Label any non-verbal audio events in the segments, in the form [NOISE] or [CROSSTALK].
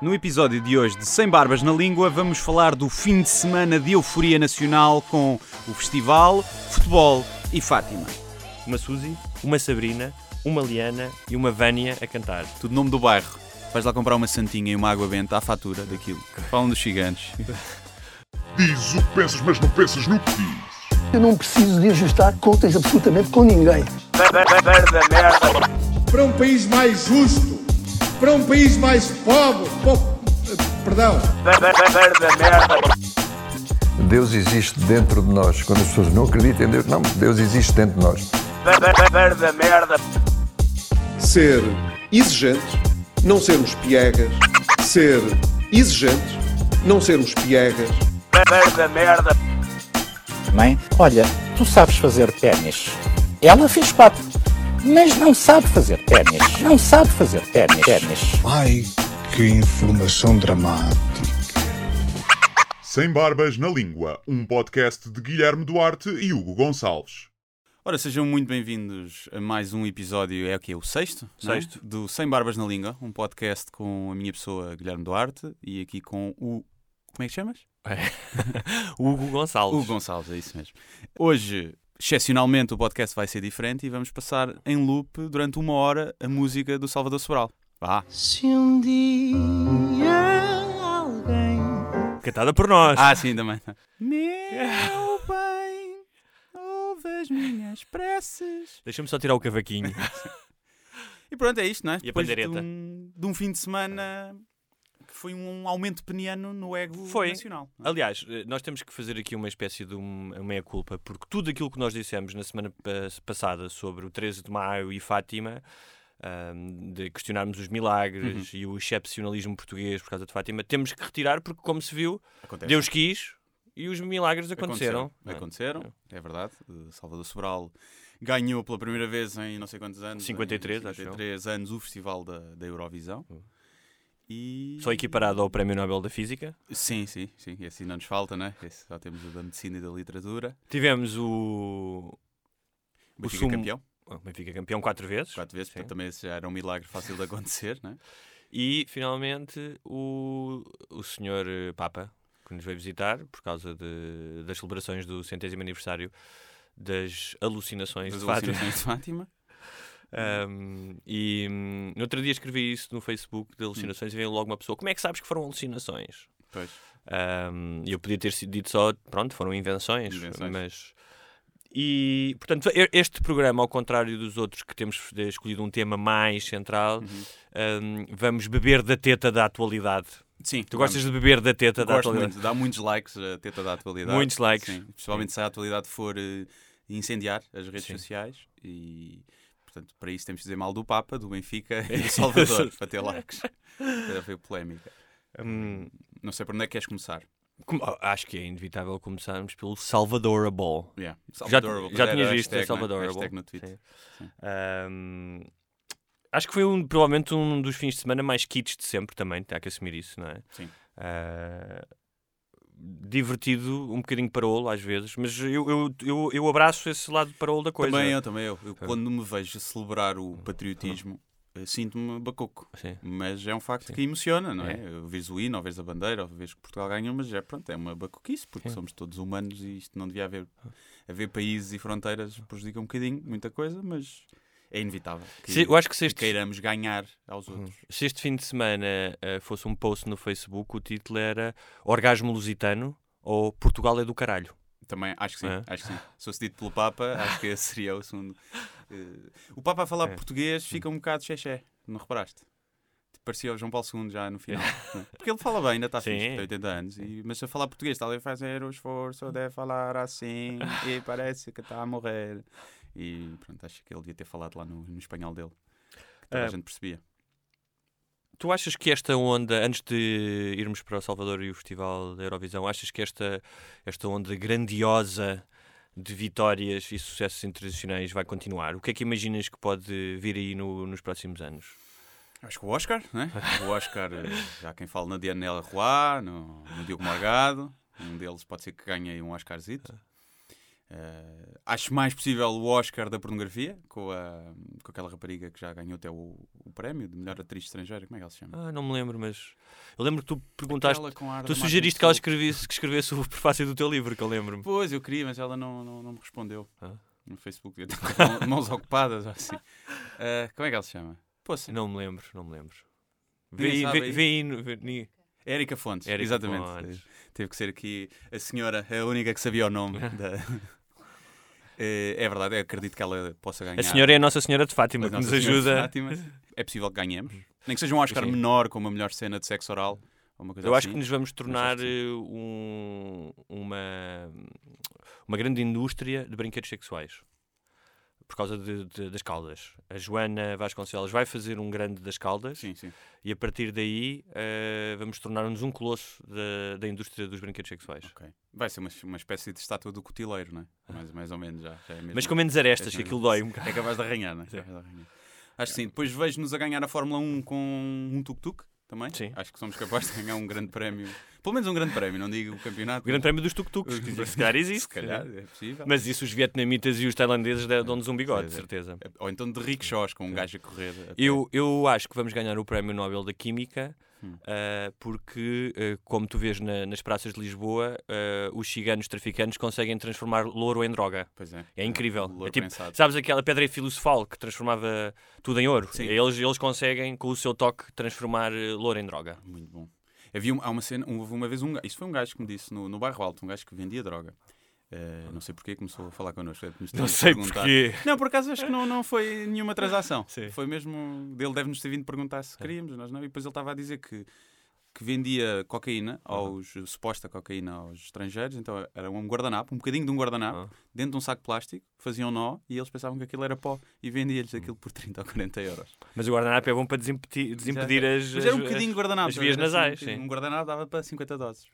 No episódio de hoje de Sem Barbas na Língua, vamos falar do fim de semana de euforia nacional com o festival, futebol e Fátima. Uma Suzy, uma Sabrina, uma Liana e uma Vânia a cantar. Tudo nome do bairro. Vais lá comprar uma santinha e uma água benta à fatura daquilo. Falam dos gigantes. Diz o que pensas, mas não pensas no que diz. Eu não preciso de ajustar contas absolutamente com ninguém. para um país mais justo, para um país mais pobre, po- perdão, Deus existe dentro de nós. Quando as pessoas não acreditam em Deus, não, Deus existe dentro de nós. ser exigentes, não sermos piegas, ser exigentes, não sermos piegas, Mãe, olha, tu sabes fazer ténis. Ela fez quatro, mas não sabe fazer ténis. Não sabe fazer ténis. ténis. ai que informação dramática. Sem Barbas na Língua, um podcast de Guilherme Duarte e Hugo Gonçalves. Ora, sejam muito bem-vindos a mais um episódio, é o que O sexto? não é? Sexto. Do Sem Barbas na Língua, um podcast com a minha pessoa, Guilherme Duarte, e aqui com o... Como é que chamas? O [LAUGHS] Hugo Gonçalves. O Gonçalves, é isso mesmo. Hoje, excepcionalmente, o podcast vai ser diferente e vamos passar em loop durante uma hora a música do Salvador Sobral. Vá! Se um dia alguém Cantada por nós. Ah, sim, também. Meu bem, ouve as minhas preces. Deixa-me só tirar o cavaquinho. E pronto, é isto, não é? E a Depois de um, de um fim de semana foi um aumento peniano no ego Foi. nacional. é? Aliás, eh, nós temos que fazer aqui uma espécie de um- meia-culpa, porque tudo aquilo que nós dissemos na semana pa- passada sobre o 13 de Maio e Fátima, ahm, de questionarmos os milagres Uhum. e o excepcionalismo português por causa de Fátima, temos que retirar, porque, como se viu, Acontece. Deus quis e os milagres aconteceram. não é? Aconteceram, é verdade. Uh, Salvador Sobral ganhou pela primeira vez em não sei quantos anos. 53, em acho eu. 53 anos o Festival da, da Eurovisão. E... Só equiparado ao Prémio Nobel da Física. Sim, sim, sim. E assim não nos falta, né? Esse só temos o da medicina e da literatura. Tivemos o. O Benfica sumo- campeão, o Benfica campeão quatro vezes. quatro vezes, Sim. portanto também esse já era um milagre fácil de acontecer, né? E finalmente o, o senhor eh, Papa, que nos veio visitar por causa de- das celebrações do centésimo aniversário das alucinações Das de Fátima. alucinações de Fátima. Um, e hum, no outro dia escrevi isso no Facebook de alucinações e veio logo uma pessoa: Como é que sabes que foram alucinações? Pois. Um, eu podia ter sido dito só, pronto, foram invenções, Invenções. mas. E, portanto, este programa, ao contrário dos outros que temos escolhido um tema mais central, Uhum. um, vamos beber da teta da atualidade. Sim. Tu gostas de beber da teta da Gosto atualidade? muito, dá muitos likes a teta da atualidade. Muitos likes. Sim, principalmente se a atualidade for eh, incendiar as redes Sim. sociais e, portanto, para isso temos de dizer mal do Papa, do Benfica [LAUGHS] e do Salvador, para ter likes. Para ver polémica. Hum, Não sei por onde é que queres começar. como- oh, acho que é inevitável começarmos pelo Salvadorable. Yeah. Já, já tinhas visto hashtag, né? Salvadorable? No Twitter. Sim. Um, acho que foi um, provavelmente um dos fins de semana mais kits de sempre também, há que assumir isso, não é? Sim. Ah, divertido, um bocadinho parolo às vezes, mas eu, eu, eu, eu abraço esse lado parolo da coisa. Também eu, também eu. Eu, Quando me vejo celebrar o patriotismo, eh, sinto-me bacoco. Sim. Mas é um facto que emociona, não é? Eu Vês o hino, ou vês a bandeira, ou vês que Portugal ganhou, mas é, pronto, é uma bacoquice, porque Sim. somos todos humanos e isto não devia haver. Haver países e fronteiras prejudica um bocadinho, muita coisa, mas é inevitável que, Se- eu acho que se que este, queiramos ganhar aos outros. se este fim de semana ah, fosse um post no Facebook, o título era Orgasmo Lusitano ou Portugal é do caralho. Também, acho que sim, É? acho que sim. Dito pelo Papa, [LAUGHS] acho que esse seria o segundo. Eh, o Papa a falar É. português fica um bocado xexé, não reparaste? Parecia o João Paulo II já no final. [LAUGHS] é? Porque ele fala bem, ainda está Sim. fixe, tem 80 anos, e, mas a falar português está ali a fazer o esforço de [LAUGHS] falar assim e parece que está a morrer. E pronto, acho que ele devia ter falado lá no, no espanhol dele, que toda a É. gente percebia. Tu achas que esta onda, antes de irmos para o Salvador e o Festival da Eurovisão, achas que esta, esta onda grandiosa de vitórias e sucessos internacionais vai continuar? O que é que imaginas que pode vir aí no- nos próximos anos? Acho que o Oscar, né? O Oscar, eh, já quem fala na Dianela Roy, no, no Diogo Morgado, um deles pode ser que ganhe aí um Oscarzito. Eh, acho mais possível o Oscar da pornografia, com, a, com aquela rapariga que já ganhou até o, o prémio de melhor atriz estrangeira. Como é que ela se chama? Ah, não me lembro, mas eu lembro que tu perguntaste. Tu sugeriste que ela escrevesse, que escrevesse o prefácio do teu livro, que eu lembro-me. Pois, eu queria, mas ela não, não, não me respondeu. Ah. No Facebook, eu com mãos- ocupadas, ou assim. Eh, como é que ela se chama? Poça, Não me lembro, não me lembro. Vê Érica Fontes, Érica exatamente. Fontes. Teve que ser aqui a senhora, a única que sabia o nome. [LAUGHS] da... Eh, é verdade, eu acredito que ela possa ganhar. A senhora é a Nossa Senhora de Fátima, a que nos Nossa Senhora de ajuda. Fátima. É possível que ganhemos. Nem que seja um Oscar Sim. menor, com uma melhor cena de sexo oral. Eu acho assim. que nos vamos tornar eh, um- uma, uma grande indústria de brinquedos sexuais. Por causa de- de- das caldas. A Joana Vasconcelos vai fazer um grande das caldas Sim, sim. e a partir daí eh, vamos tornar-nos um colosso da, da indústria dos brinquedos sexuais. Ok. Vai ser uma, uma espécie de estátua do cotileiro, não é? [LAUGHS] Mais, mais ou menos já. já é. Mas com menos arestas, é que aquilo dói um bocado. É capaz de arranhar, não é? É. Acho que sim. Depois vejo-nos a ganhar a Fórmula 1 com um tuk-tuk também. Sim. Acho que somos capazes de ganhar um grande prémio. Pelo menos um grande prémio, não digo o campeonato. O Grande Prémio dos Tuk-Tuks, que se calhar existe. Se calhar, é possível. Mas isso os vietnamitas e os tailandeses dão-nos um bigode, de Pois é. certeza. Ou então de rickshaws, com um gajo a correr. até- Eu, eu acho que vamos ganhar o Prémio Nobel da Química Hum. ah, porque, ah, como tu vês na- nas praças de Lisboa, ah, os ciganos traficantes conseguem transformar louro em droga. Pois é. É incrível. Louro É tipo, sabes aquela pedra filosofal que transformava tudo em ouro? Sim. Eles, eles conseguem, com o seu toque, transformar louro em droga. Muito bom. Havia uma, há uma cena, houve uma vez um gajo, isso foi um gajo que me disse no, no bairro alto, um gajo que vendia droga. Eh, não sei porquê, começou a falar connosco. é, Não sei porquê. Não, por acaso acho que não, não foi nenhuma transação. [LAUGHS] Foi mesmo. Ele deve-nos ter vindo perguntar se queríamos, nós não. E depois ele estava a dizer que, que vendia cocaína, aos, suposta cocaína aos estrangeiros. Então era um guardanapo, um bocadinho de um guardanapo, Ah. dentro de um saco de plástico, faziam nó e eles pensavam que aquilo era pó e vendia-lhes aquilo por 30 ou 40 euros. Mas o guardanapo é bom para desimpedir, desimpedir as, Mas era um bocadinho de guardanapo. as vias assim, nasais, um bocadinho. sim. Um guardanapo dava para 50 doses.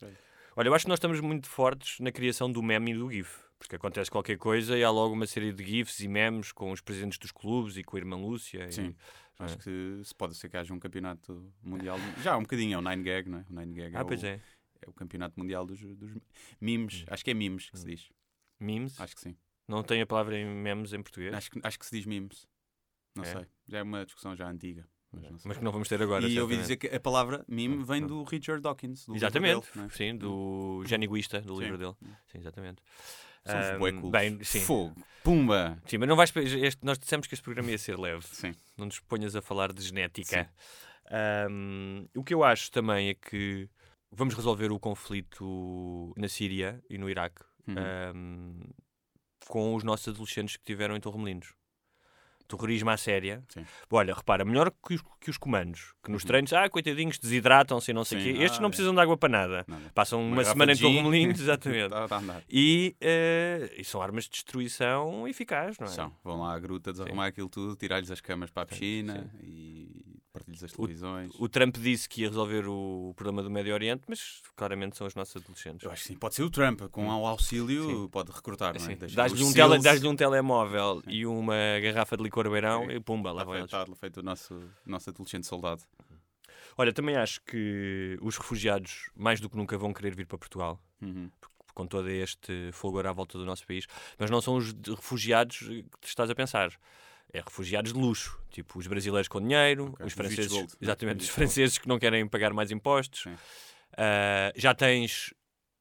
Olha, eu acho que nós estamos muito fortes na criação do meme e do GIF. Porque acontece qualquer coisa e há logo uma série de GIFs e memes com os presidentes dos clubes e com a irmã Lúcia. e- Sim. Acho É. que se pode ser que haja um campeonato mundial. [LAUGHS] Já há um bocadinho, é o Nine Gag, não é? O Nine Gag é, Ah, pois o, é. é o campeonato mundial dos, dos memes. Acho que é memes que se diz. Memes? Acho que sim. Não tem a palavra em memes em português? Acho que, acho que se diz memes. Não É? sei. Já é uma discussão já antiga. Mas, não. Mas que não vamos ter agora. e eu ouvi dizer que a palavra meme vem do Richard Dawkins. Do livro Exatamente, dele, é? sim, do Gene Egoísta, do Sim. livro dele. Sim, exatamente. Cools. Bem, sim. Fogo. Pumba. Sim, mas não vais. Este, nós dissemos que este programa ia ser leve. Sim. Não nos ponhas a falar de genética. Ahm, o que eu acho também é que vamos resolver o conflito na Síria e no Iraque Uhum. ahm, com os nossos adolescentes que tiveram em Torremolinos. Terrorismo à séria. Sim. Olha, repara, melhor que os, que os comandos, que nos Uhum. treinos, ah, coitadinhos, desidratam-se e não sei o Sim. quê. Estes Ah, não é. precisam de água para nada. Passam uma, garrafa semana em. Torremolinos, [LAUGHS] exatamente. Tá a andar. E, eh, e são armas de destruição eficazes, não é? São. Vão lá à gruta, desarrumar aquilo tudo, tirar-lhes as camas para a piscina e televisões. O Trump disse que ia resolver o problema do Médio Oriente, mas claramente são os nossos adolescentes. Eu acho que sim, pode ser o Trump, com o auxílio Sim. pode recrutar, não é? Dás-lhe um, tele, dás-lhe um telemóvel e uma garrafa de licor beirão Sim. e pumba, lá feito, está feito o nosso, nosso adolescente soldado. Olha, também acho que os refugiados mais do que nunca vão querer vir para Portugal. Uhum. com todo este fulgor à volta do nosso país, mas não são os refugiados que estás a pensar. É refugiados de luxo, tipo os brasileiros com dinheiro, Ok, os franceses, né? exatamente, os franceses que não querem pagar mais impostos. Ah, já tens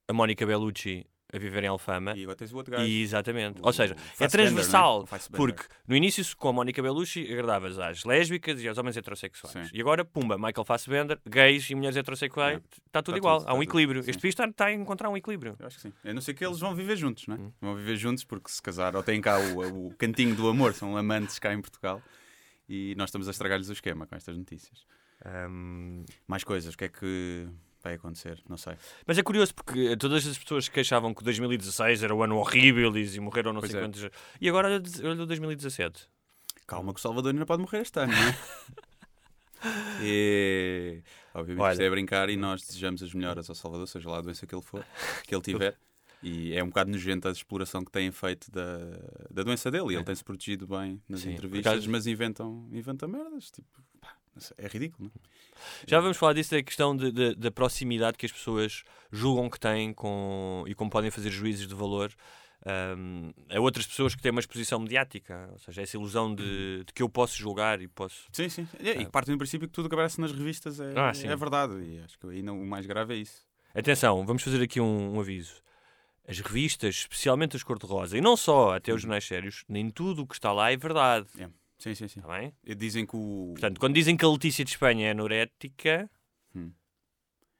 a Mónica Bellucci a viver em Alfama. E agora tens o outro gajo. E, exatamente. o- Ou seja, é transversal. é? O Fassbender. Porque no início, com a Mónica Bellucci, agradavas às lésbicas e aos homens heterossexuais. Sim. E agora, pumba, Michael Fassbender, gays e mulheres heterossexuais, É. está tudo Tá igual. tudo, Há um tudo. equilíbrio. Sim. Este país está, está a encontrar um equilíbrio. Eu acho que sim. A não ser que eles vão viver juntos, não é? Hum. Vão viver juntos porque se casar, ou têm cá o, o cantinho do amor, são amantes cá em Portugal. E nós estamos a estragar-lhes o esquema com estas notícias. Ahm, Mais coisas, o que é que vai acontecer? Não sei. Mas é curioso porque todas as pessoas que queixavam que 2016 era o ano horrível e morreram não Pois sei é. quantos. E agora olha o 2017. Calma que o Salvador ainda pode morrer este ano, não é? [LAUGHS] E, obviamente Olha. isto é brincar e nós desejamos as melhoras ao Salvador, seja lá a doença que ele for, que ele tiver. E é um bocado nojento a exploração que têm feito da, da doença dele. E ele tem-se protegido bem nas Sim, entrevistas, mas inventam, inventam merdas. Tipo, pá, é ridículo, não é? Já vamos falar disso, da questão de- de- da proximidade que as pessoas julgam que têm com, e como podem fazer juízes de valor um, a outras pessoas que têm uma exposição mediática, ou seja, essa ilusão de, de que eu posso julgar e posso. Sim, sim. E, e partem do princípio que tudo que aparece nas revistas é, Ah, é verdade. E acho que ainda o mais grave é isso. Atenção, vamos fazer aqui um, um aviso. As revistas, especialmente as cor-de-rosa, e não só, até os jornais sérios, nem tudo o que está lá é verdade. É. Sim, sim, sim. Está bem? E Dizem que o. Portanto, quando dizem que a Letícia de Espanha é anorética, Hum.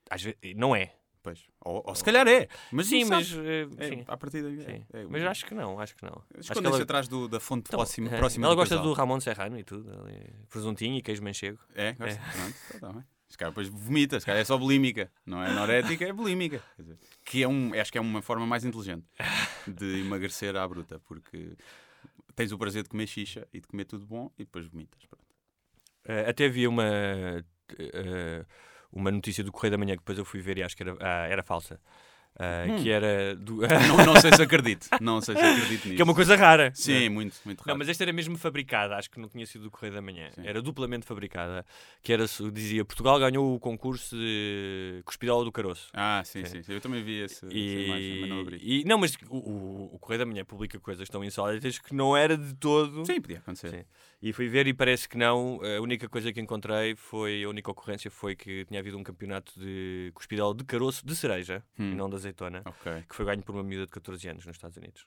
às vezes, não é. Pois. Ou, ou se calhar é. Mas sim, não mas. sabes. eh, É, sim, à partida. é- sim. é- mas acho que não, acho que não. Acho que Escondem-se ela, atrás do, da fonte Então, próxima, é, próxima ela gosta do casal. Ramon Serrano e tudo. ali, Presuntinho e queijo manchego. É, gosta. Pronto, então tá bem. Se calhar depois vomita, se calhar é só bulímica. Não é anorética, é bulímica. Quer dizer, que é um, acho que é uma forma mais inteligente de emagrecer à bruta, porque tens o prazer de comer xixa e de comer tudo bom e depois vomitas. Pronto. Eh, até havia uma, eh, uma notícia do Correio da Manhã que depois eu fui ver e acho que era, ah, era falsa. Ah, Hum. Que era. Do... [LAUGHS] Não, não sei se acredito. Não sei se acredito nisso. que é uma coisa rara. Sim, muito, muito raro. Não, mas esta era mesmo fabricada, acho que não tinha sido do Correio da Manhã. Sim. Era duplamente fabricada. Que era, dizia, Portugal ganhou o concurso de Cuspidola do Caroço. Ah, sim, Sim. sim. Eu também vi essa E, imagem, mas não abri. e- não, mas o, o, o Correio da Manhã publica coisas tão insólitas que não era de todo. Sim, podia acontecer. Sim. E fui ver e parece que não. A única coisa que encontrei foi, a única ocorrência foi que tinha havido um campeonato de cuspidol de caroço de cereja Hum. e não de azeitona, Ok. que foi ganho por uma miúda de 14 anos nos Estados Unidos.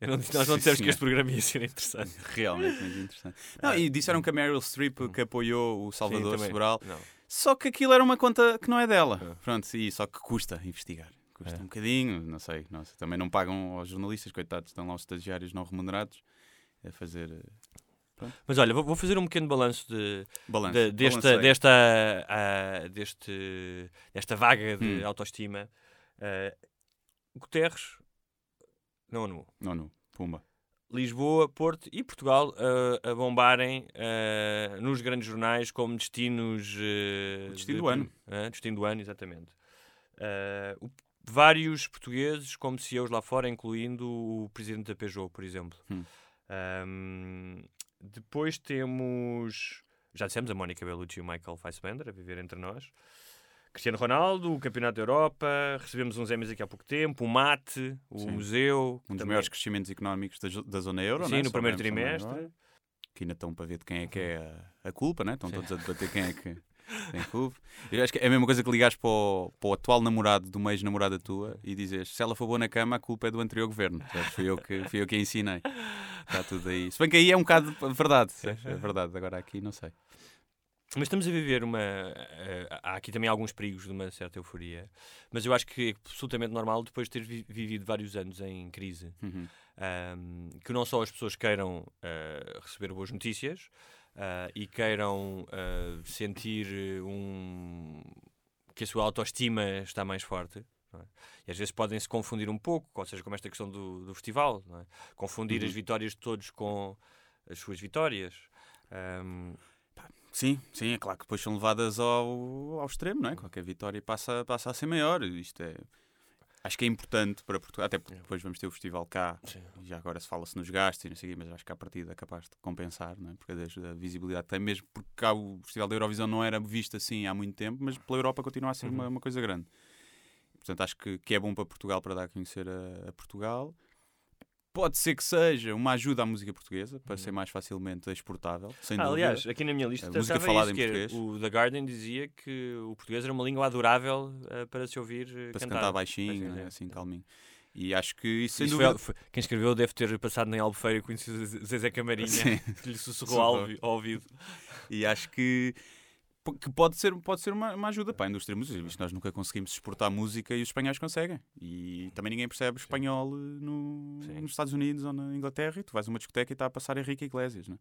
Não, nós não Sim, dissemos que este programa ia ser interessante. [LAUGHS] Realmente muito interessante. Não, e disseram que a Meryl Streep que apoiou o Salvador Hum. Sim. Sobral, Não. só que aquilo era uma conta que não é dela. Ah. Pronto, sim, só que custa investigar. Custa É. um bocadinho, não sei, não sei. Também não pagam aos jornalistas, coitados, estão lá os estagiários não remunerados a fazer eh, Mas olha, vou, fazer um pequeno balanço de, balanço. de- desta, Balanceio. desta, ah, deste, desta vaga de Hum. autoestima. Ah, Guterres, não, não. Não, não, pumba. Lisboa, Porto e Portugal uh, a bombarem uh, nos grandes jornais como destinos. uh, destino de- do ano. uh, destino do ano, exatamente. Uh, o- vários portugueses como CEOs lá fora, incluindo o presidente da Peugeot, por exemplo. Hum. Um, depois temos. Já dissemos a Mónica Bellucci e o Michael Fassbender a viver entre nós. Cristiano Ronaldo, o Campeonato da Europa, recebemos uns Emmys aqui há pouco tempo, o MATE, o Sim. Museu. Um dos também- maiores crescimentos económicos da, da zona euro, Sim, né? no primeiro Soubemos também trimestre. Que ainda estão para ver de quem é que é a, a culpa, né? Estão todos a debater quem é que tem culpa. Eu acho que é a mesma coisa que ligares para o, para o atual namorado de uma ex-namorada tua e dizes se ela for boa na cama, a culpa é do anterior governo. Sabes? Fui eu que, fui eu que a ensinei. Está tudo aí. Se bem que aí é um bocado verdade. sabes? É verdade. Agora aqui não sei. Mas estamos a viver uma. eh, há aqui também alguns perigos de uma certa euforia. Mas eu acho que é absolutamente normal, depois de ter vi- vivido vários anos em crise, Uhum. ahm, que não só as pessoas queiram ah, receber boas notícias ah, e queiram ah, sentir um, que a sua autoestima está mais forte. é? E às vezes podem se confundir um pouco, ou seja, como esta questão do, do festival, é? confundir Uhum. as vitórias de todos com as suas vitórias. Ahm, Sim, sim, é claro que depois são levadas ao, ao extremo, não é? Qualquer vitória passa, passa a ser maior. Isto é. Acho que é importante para Portugal, até porque depois vamos ter o festival cá, Sim. e já agora se fala-se nos gastos e não sei o quê, mas acho que a partida é capaz de compensar, não é? Porque desde a visibilidade tem, mesmo porque cá o Festival da Eurovisão não era visto assim há muito tempo, mas pela Europa continua a ser uma, uma coisa grande. Portanto, acho que, que é bom para Portugal para dar a conhecer a, a Portugal. Pode ser que seja uma ajuda à música portuguesa, para ser mais facilmente exportável, sem Ah, aliás, aqui na minha lista A música falada isso, em português. o The Guardian dizia que o português era uma língua adorável eh, para se ouvir eh, para se cantar. cantar baixinho, né? sim. assim, calminho. E acho que isso, sem Isso dúvida... foi- quem escreveu deve ter passado em Albufeira e conhecido o Zezé Camarinha, [LAUGHS] Sim. que lhe [LAUGHS] sussurrou ao, ao ouvido. E acho que, que pode ser, pode ser uma, uma ajuda para a indústria musical. Nós nunca conseguimos exportar música e os espanhóis conseguem. E também ninguém percebe espanhol eh, no, nos Estados Unidos ou na Inglaterra e tu vais a uma discoteca e está a passar Henrique Iglesias. Né?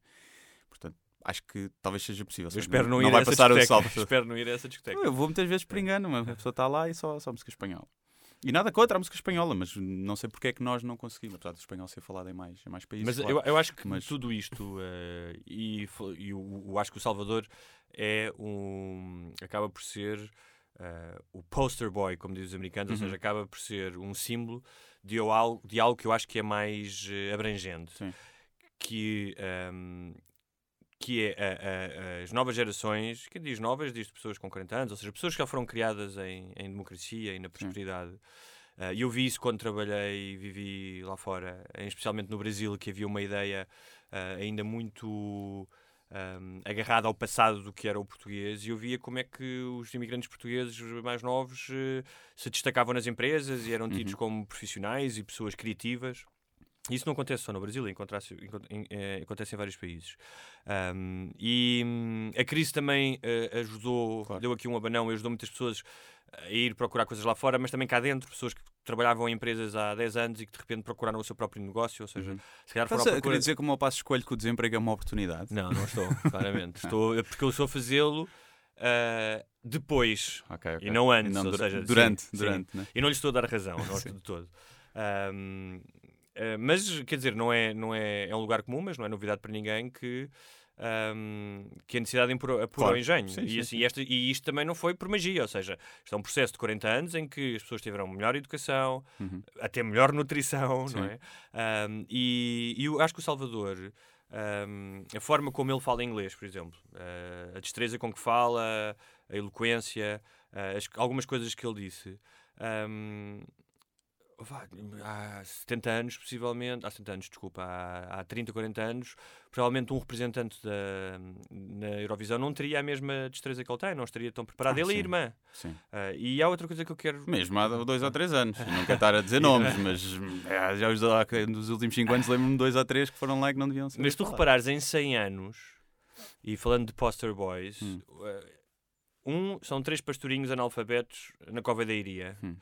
Portanto, acho que talvez seja possível. Eu espero não, ir vai a essa discoteca. [LAUGHS] espero não ir a essa discoteca. Eu vou muitas vezes por engano, mas a pessoa está lá e só, só música espanhola. E nada contra a música espanhola, mas não sei porque é que nós não conseguimos, apesar do espanhol ser falado em mais, em mais países. Mas claro. eu, eu acho que Mas- tudo isto eh, e, e o, o- acho que o Salvador é um acaba por ser eh, o poster boy, como dizem os americanos, ou Uhum. seja, acaba por ser um símbolo de algo, de algo que eu acho que é mais eh, abrangente, Sim. que ehm, que é a- a- as novas gerações, quem diz novas, diz pessoas com 40 anos, ou seja, pessoas que já foram criadas em, em democracia e na prosperidade, Ah, E eu vi isso quando trabalhei e vivi lá fora, especialmente no Brasil, que havia uma ideia ah, ainda muito ahm, agarrada ao passado do que era o português e eu via como é que os imigrantes portugueses mais novos eh, se destacavam nas empresas e eram tidos como profissionais e pessoas criativas. Isso não acontece só no Brasil, em- eh, acontece em vários países. Ahm, e hum, a crise também eh, ajudou, deu aqui um abanão e ajudou muitas pessoas a ir procurar coisas lá fora, mas também cá dentro, pessoas que trabalhavam em empresas há 10 anos e que de repente procuraram o seu próprio negócio, ou seja, se calhar foram procura... querer dizer como eu passo escolho que o desemprego é uma oportunidade? Não, não estou, [LAUGHS] claramente. estou, porque eu estou a fazê-lo ah, depois Ok, ok. e não antes, E não ou seja, durante, sim, sim. durante, né? E não lhe estou a dar razão, não de [LAUGHS] todo. Ahm, ah, mas, quer dizer, não é, não é, é um lugar comum, mas não é novidade para ninguém que, ahm, que a necessidade apurou Claro. o engenho. Sim, e, sim, assim, esta- e isto também não foi por magia, ou seja, isto é um processo de 40 anos em que as pessoas tiveram melhor educação, Uhum. até melhor nutrição, Sim. não é? Ahm, e, e eu acho que o Salvador, ahm, a forma como ele fala inglês, por exemplo, ah, a destreza com que fala, a eloquência, ah, as- algumas coisas que ele disse. vá, há 70 anos, possivelmente, há 70 anos, desculpa, há, há 30, 40 anos, provavelmente um representante da, na Eurovisão não teria a mesma destreza que ele tem, não estaria tão preparado. Ah, ele e a sim. irmã. Sim. Ah, e há outra coisa que eu quero. Mesmo há [LAUGHS] dois ou três anos. Não quero estar a dizer [LAUGHS] nomes, mas é, já os, nos últimos cinco anos lembro-me de dois ou três que foram lá e que não deviam ser. Mas tu reparares em 100 anos, e falando de Poster Boys, Hum. uh, um são três pastorinhos analfabetos na Cova da Iria. Hum.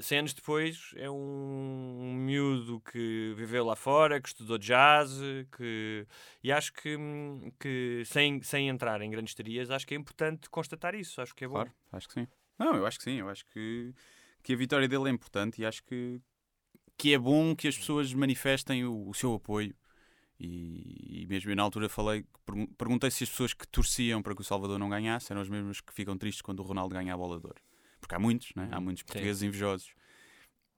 100 anos depois é um, miúdo que viveu lá fora, que estudou jazz, que... e acho que, hum, que sem, sem entrar em grandes teorias, acho que é importante constatar isso. Acho que é bom. Claro, acho que sim. Não, eu acho que sim. Eu acho que, que a vitória dele é importante e acho que, que é bom que as pessoas manifestem o, o seu apoio. E, e mesmo eu na altura falei, pergun- perguntei se as pessoas que torciam para que o Salvador não ganhasse eram as mesmas que ficam tristes quando o Ronaldo ganha a bola de ouro. Porque há muitos, né? há muitos portugueses invejosos.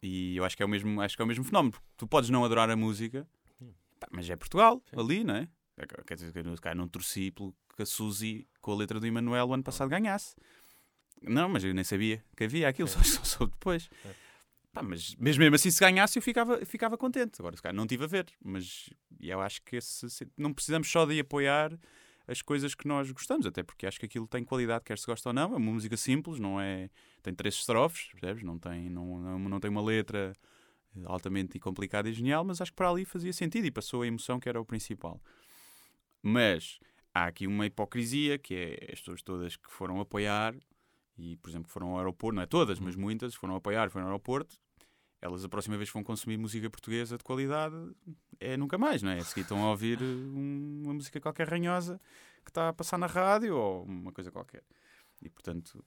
E eu acho que é o mesmo, acho que é o mesmo fenómeno. Tu podes não adorar a música, mas é Portugal, ali, não é? É que- Quer dizer, eu não torci pelo que a Suzy, com a letra do Emanuel, o ano passado ganhasse. Não, mas eu nem sabia que havia aquilo, só, só soube depois. Pá, mas, mas mesmo assim, se ganhasse, eu ficava, ficava contente. Agora, se calhar, não tive a ver. Mas eu acho que esse, se- não precisamos só de apoiar as coisas que nós gostamos, até porque acho que aquilo tem qualidade, quer se gosta ou não. É uma música simples, não é. Tem três estrofes, percebes? Não tem, não, não, não tem uma letra altamente complicada e genial, mas acho que para ali fazia sentido e passou a emoção que era o principal. Mas há aqui uma hipocrisia que é as pessoas todas que foram apoiar e, por exemplo, foram ao aeroporto, não é todas, mas muitas foram apoiar, foram ao aeroporto. Elas a próxima vez que vão consumir música portuguesa de qualidade é nunca mais, não é? A seguir estão a ouvir um- uma música qualquer ranhosa que está a passar na rádio ou uma coisa qualquer. E portanto,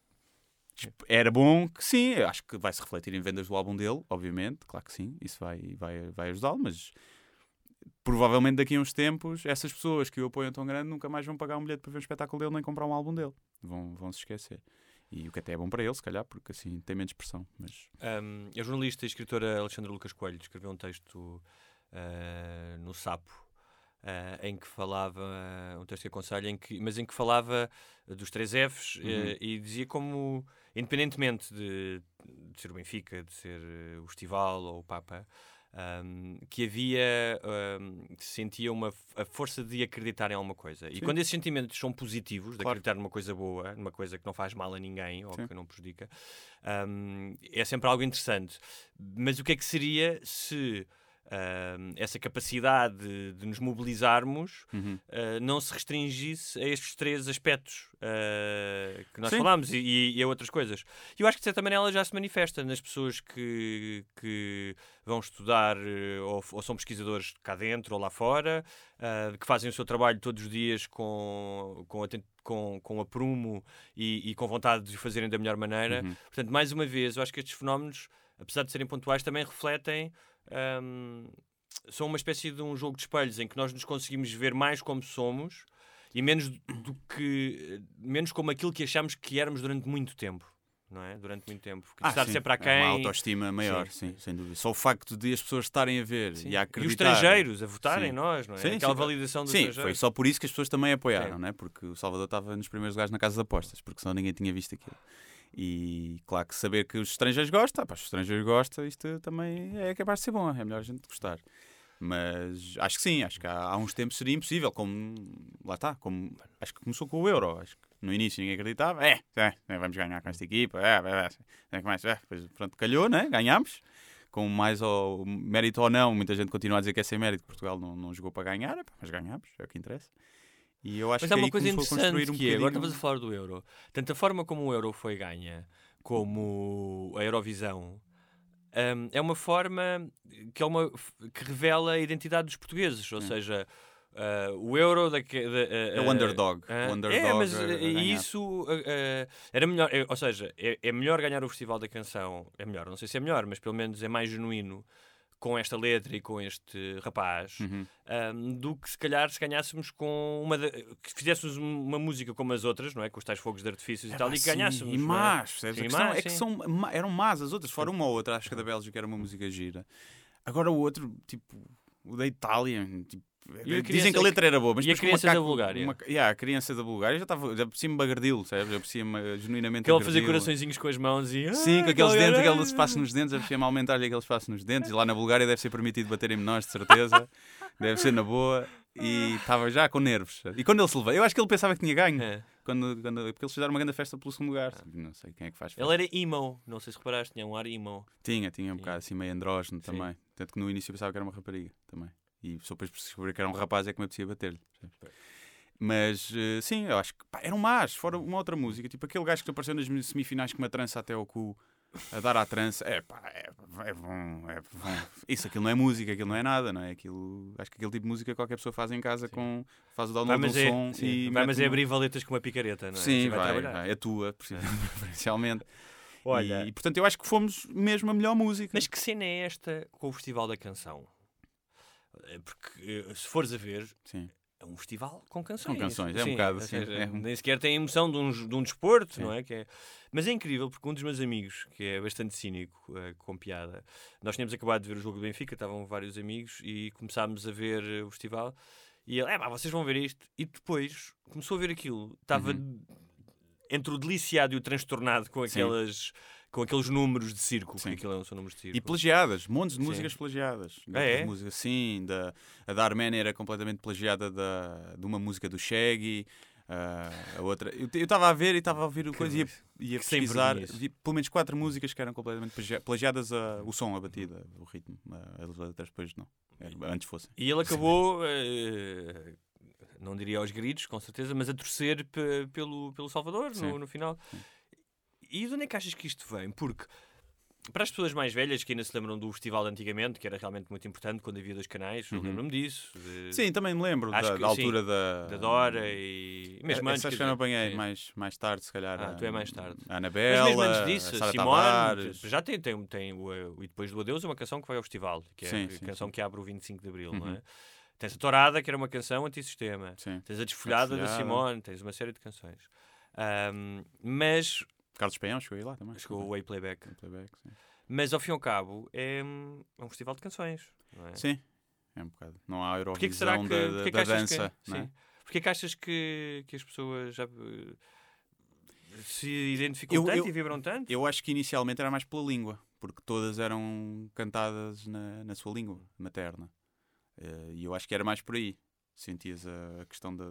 era bom que sim, eu acho que vai se refletir em vendas do álbum dele, obviamente, claro que sim, isso vai, vai, vai ajudá-lo, mas provavelmente daqui a uns tempos essas pessoas que o apoiam tão grande nunca mais vão pagar um bilhete para ver um espetáculo dele nem comprar um álbum dele. Vão, vão se esquecer. E o que até é bom para ele, se calhar, porque assim tem menos pressão. Mas Um, a jornalista e escritora Alexandra Lucas Coelho escreveu um texto ah, no Sapo ah, em que falava, um texto que aconselho, em que, mas em que falava dos três Fs Uhum. eh, e dizia como, independentemente de, de ser o Benfica, de ser eh, o Estival ou o Papa, um, que havia, um, sentia uma, a força de acreditar em alguma coisa. E Sim. quando esses sentimentos são positivos, de Claro. acreditar numa coisa boa, numa coisa que não faz mal a ninguém ou Sim. que não prejudica, um, é sempre algo interessante. Mas o que é que seria se essa capacidade de, de nos mobilizarmos Uhum. uh, não se restringisse a estes três aspectos uh, que nós Sim. falámos e, e a outras coisas? E eu acho que de certa maneira ela já se manifesta nas pessoas que, que vão estudar uh, ou, ou são pesquisadores cá dentro ou lá fora, uh, que fazem o seu trabalho todos os dias com, com, com, com aprumo e, e com vontade de o fazerem da melhor maneira. Uhum. Portanto, mais uma vez, eu acho que estes fenómenos, apesar de serem pontuais, também refletem. Hum, são uma espécie de um jogo de espelhos em que nós nos conseguimos ver mais como somos e menos do que menos como aquilo que achamos que éramos durante muito tempo, não é? Durante muito tempo. Porque Ah, estar sim. sempre É aquém. uma autoestima maior, Sim, sim, sem dúvida. Só o facto de as pessoas estarem a ver Sim. e a E acreditar. os estrangeiros a votarem Sim. em nós, não é? Sim, Aquela validação dos Sim, foi só por isso que as pessoas também apoiaram, Sim. né? porque o Salvador estava nos primeiros lugares na casa de apostas, porque senão ninguém tinha visto aquilo. E claro que saber que os estrangeiros gostam, pá, os estrangeiros gostam, isto também é capaz de ser bom, é melhor a gente gostar. Mas acho que sim, acho que há, há uns tempos seria impossível, como lá está, como acho que começou com o Euro, acho que no início ninguém acreditava, é, é, é, vamos ganhar com esta equipa, é, é, é, é, mais, é, depois pronto, calhou, né? ganhámos, com mais ou, mérito ou não, muita gente continua a dizer que é sem mérito, Portugal não, não jogou para ganhar, mas ganhámos, é o que interessa. E eu acho Mas que há uma coisa interessante um que é, agora estamos a falar do Euro. Tanto a forma como o Euro foi ganha, como a Eurovisão, hum, é uma forma que, é uma, que revela a identidade dos portugueses. Ou seja, ah, o Euro... Da, da, ah, É o ah, underdog, ah, o underdog é, mas ganhar. isso era melhor... é- ou seja, é, é melhor ganhar o Festival da Canção. É melhor, não sei se é melhor, mas pelo menos é mais genuíno com esta letra e com este rapaz Uhum. um, do que se calhar se ganhássemos com uma da- que fizéssemos uma música como as outras, não é? Com os tais fogos de artifícios e tal, Epá, e que ganhássemos. E é? más, percebes? Sim, questão más, é que são, eram más as outras, fora uma ou outra, acho que a da Bélgica era uma música gira. Agora o outro, tipo, o da Itália, tipo, E dizem criança- que a letra era boa, mas e a criança da Bulgária? Uma, yeah, a criança da Bulgária já estava, já aprecia-me bagardilo, sabes? Já aprecia-me genuinamente Que ele fazia coraçõezinhos com as mãos e. Sim, "Ah, com aqueles dentes, galera!" aquele espaço nos dentes, aprecia-me aumentar-lhe aquele espaço nos dentes. E lá na Bulgária deve ser permitido bater em menores, de certeza. deve ser na boa. E estava já com nervos. E quando ele se levou, eu acho que ele pensava que tinha ganho. É. Quando, quando, porque eles fizeram uma grande festa pelo segundo lugar. Não sei quem é que faz festa. Ele era emo, não sei se reparaste, tinha um ar emo. Tinha, tinha um bocado assim meio andrógeno Sim. também. Tanto que no início eu pensava que era uma rapariga também. E só depois por descobrir que era um rapaz é que me apetecia bater-lhe. Mas eh, sim, eu acho que pá, eram más, fora uma outra música. Tipo aquele gajo que apareceu nas semifinais com uma trança até ao cu a dar à trança. É pá, é, é bom, é bom. Isso aquilo não é música, aquilo não é nada, não é? Aquilo, acho que aquele tipo de música qualquer pessoa faz em casa com. faz o download do é, som sim, e. vai, mas é abrir valetas com uma picareta, não é? Sim, Assim vai, vai, é tua, [LAUGHS] preferencialmente. Olha, E, portanto eu acho que fomos mesmo a melhor música. mas que cena é esta com o Festival da Canção? É Porque eh, se fores a ver, Sim. é um festival com canções. Com canções, é um Sim, bocado assim, é um- Nem sequer tem a emoção de um, de um desporto, Sim. não é? Que é? Mas é incrível porque um dos meus amigos, que é bastante cínico, eh, com piada, nós tínhamos acabado de ver o jogo do Benfica, estavam vários amigos e começámos a ver eh, o festival. E ele, é pá, vocês vão ver isto. E depois começou a ver aquilo. Estava Uhum. entre o deliciado e o transtornado com Sim. Com aqueles números de circo, Sim. porque aquilo não são números de circo. E plagiadas, montes de Sim. músicas plagiadas. Ah, é? Música, sim, da, a da Arménia era completamente plagiada da, de uma música do Shaggy. ah, a outra. Eu estava a ver e estava a ouvir o coisa e ia, ia que sem pesquisar. Vi pelo menos quatro músicas que eram completamente plagia- plagiadas a, o som, a batida, o ritmo. A- As letras depois não. Antes fossem. E ele acabou, eh, não diria aos gritos, com certeza, mas a torcer pe- pelo, pelo Salvador Sim. no, no final. E de onde é que achas que isto vem? Porque para as pessoas mais velhas que ainda se lembram do festival de antigamente, que era realmente muito importante quando havia dois canais, Uhum. lembro-me disso. de- Sim, também me lembro da, que da sim, altura da. da Dora e mesmo Essa antes. acho que eu não apanhei sim. mais, mais tarde, se calhar. Ah, a- tu é mais tarde. A Mas Anabela, mesmo antes disso, a a Simone, Tavares. já tem, tem, tem o, e depois do Adeus é uma canção que vai ao festival, que é Sim, a sim, canção sim. que abre o 25 de Abril, não Uhum. é? Tens a Torada, que era uma canção antissistema. Sim. Tens a Desfolhada da Desfolhada. Simone, tens uma série de canções. Ahm, mas Carlos Paião chegou aí lá também. chegou o Way Playback. Mas ao fim e ao cabo é, é um festival de canções. É? Sim, é um bocado. Não há Eurovisão Porquê que será que, da, da, que da dança. que, é? Porquê que achas que, que as pessoas já se identificam Eu- tanto eu- e vibram tanto? Eu acho que inicialmente era mais pela língua, porque todas eram cantadas na, na sua língua materna. Eh, E eu acho que era mais por aí. Sentias a, questão da.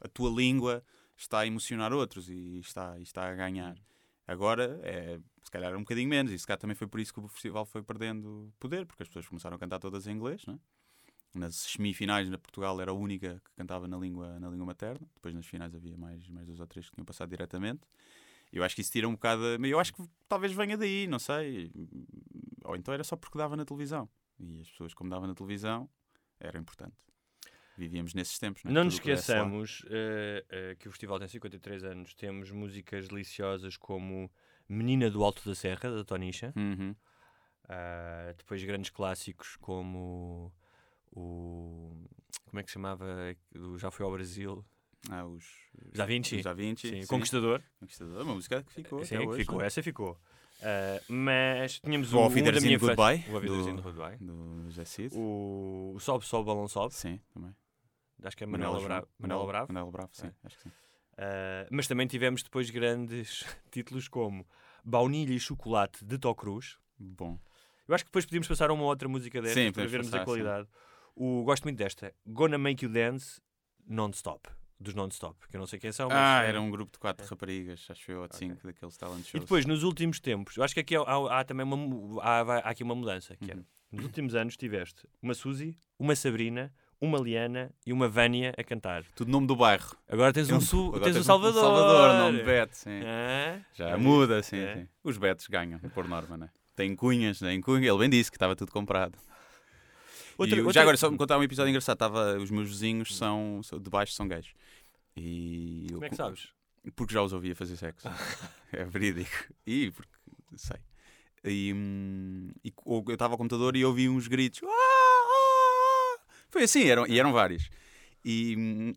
A tua língua está a emocionar outros e está, e está a ganhar. Agora, é, se calhar um bocadinho menos, e se calhar também foi por isso que o festival foi perdendo poder, porque as pessoas começaram a cantar todas em inglês, não é? Nas semifinais, na Portugal era a única que cantava na língua, na língua materna. Depois nas finais havia mais, mais dois ou três que tinham passado diretamente. Eu acho que isso tira um bocado. a- Eu acho que talvez venha daí, não sei. Ou então era só porque dava na televisão. E as pessoas, como davam na televisão, era importante. Vivíamos nesses tempos. Não, é? Não nos Tudo que lá. esqueçamos eh, eh, que o festival tem 53 anos. Temos músicas deliciosas como Menina do Alto da Serra, da Tonisha. Uhum. Ah, depois grandes clássicos como o. Como é que se chamava? O Já foi ao Brasil. Ah, os. Da Vinci. Os Da Vinci. Sim, sim. Conquistador. Conquistador. Uma música que ficou. Sim, hoje, ficou, não é? essa ficou. Ah, mas tínhamos O o, o da minha. Goodbye, O do- Goodbye. Do José Cid. O, o Sobe, Sobe, Balão Sobe. Sim, também. Acho que é Manuela Bravo. Manuela Bravo. Manuela Bravo, sim. É. Acho que sim. Ah, mas também tivemos depois grandes [LAUGHS] títulos como Baunilha e Chocolate de Tó Cruz. Bom. Eu acho que depois podíamos passar a uma outra música destas Sim, para vermos passar, a qualidade. O, gosto muito desta. Gonna Make You Dance Non-Stop. Dos Non-Stop. Que eu não sei quem são, mas. Ah, é- era um grupo de quatro raparigas, acho eu, ou de cinco, daqueles talent E shows. depois, nos últimos tempos, eu acho que aqui há, há- há também uma, há, há aqui uma mudança. Que é, Uhum. nos últimos anos tiveste uma Suzy, uma Sabrina, uma Liana e uma Vânia a cantar. Tudo nome do bairro. Agora tens um, Sul, Agora tens um um Salvador. Salvador, nome de Beto, sim. Ah, Já é muda, sim, é. sim. Os betos ganham, por norma, né? Tem cunhas, tem cunha. Ele bem disse que estava tudo comprado. Outra- E o- outra- Já agora, só me contar um episódio engraçado. Tava, os meus vizinhos são, de baixo são gays. E eu- Como é que sabes? Porque já os ouvia fazer sexo. [LAUGHS] é verídico. E porque sei. E, hum, e eu estava ao computador e ouvi uns gritos. "Ah, ah!" Foi assim, eram, e eram vários. E,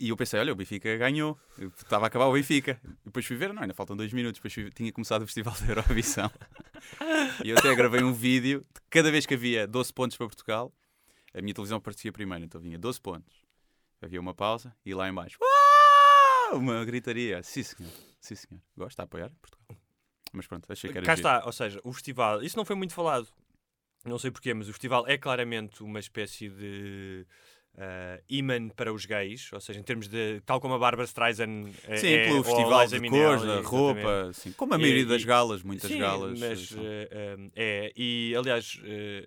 e eu pensei, olha, o Benfica ganhou. Eu Estava a acabar o Benfica. E depois fui ver, não, ainda faltam dois minutos. Depois fui- tinha começado o Festival da Eurovisão. [LAUGHS] e eu até gravei um vídeo de cada vez que havia 12 pontos para Portugal. A minha televisão aparecia primeiro, então vinha 12 pontos. Havia uma pausa e lá em baixo. "Ah!" Uma gritaria. Sim, senhor. Sim, senhor. Gosto de apoiar Portugal. Mas pronto, achei que era Cá giro. está, ou seja, o festival, isso não foi muito falado, não sei porquê, mas o festival é claramente uma espécie de uh, imã para os gays, ou seja, em termos de, tal como a Bárbara Streisand é, Sim, é- pelo festival de cores, da roupa, assim, como a maioria e- das galas, muitas Sim, galas. mas eh, eh, é, e aliás, eh,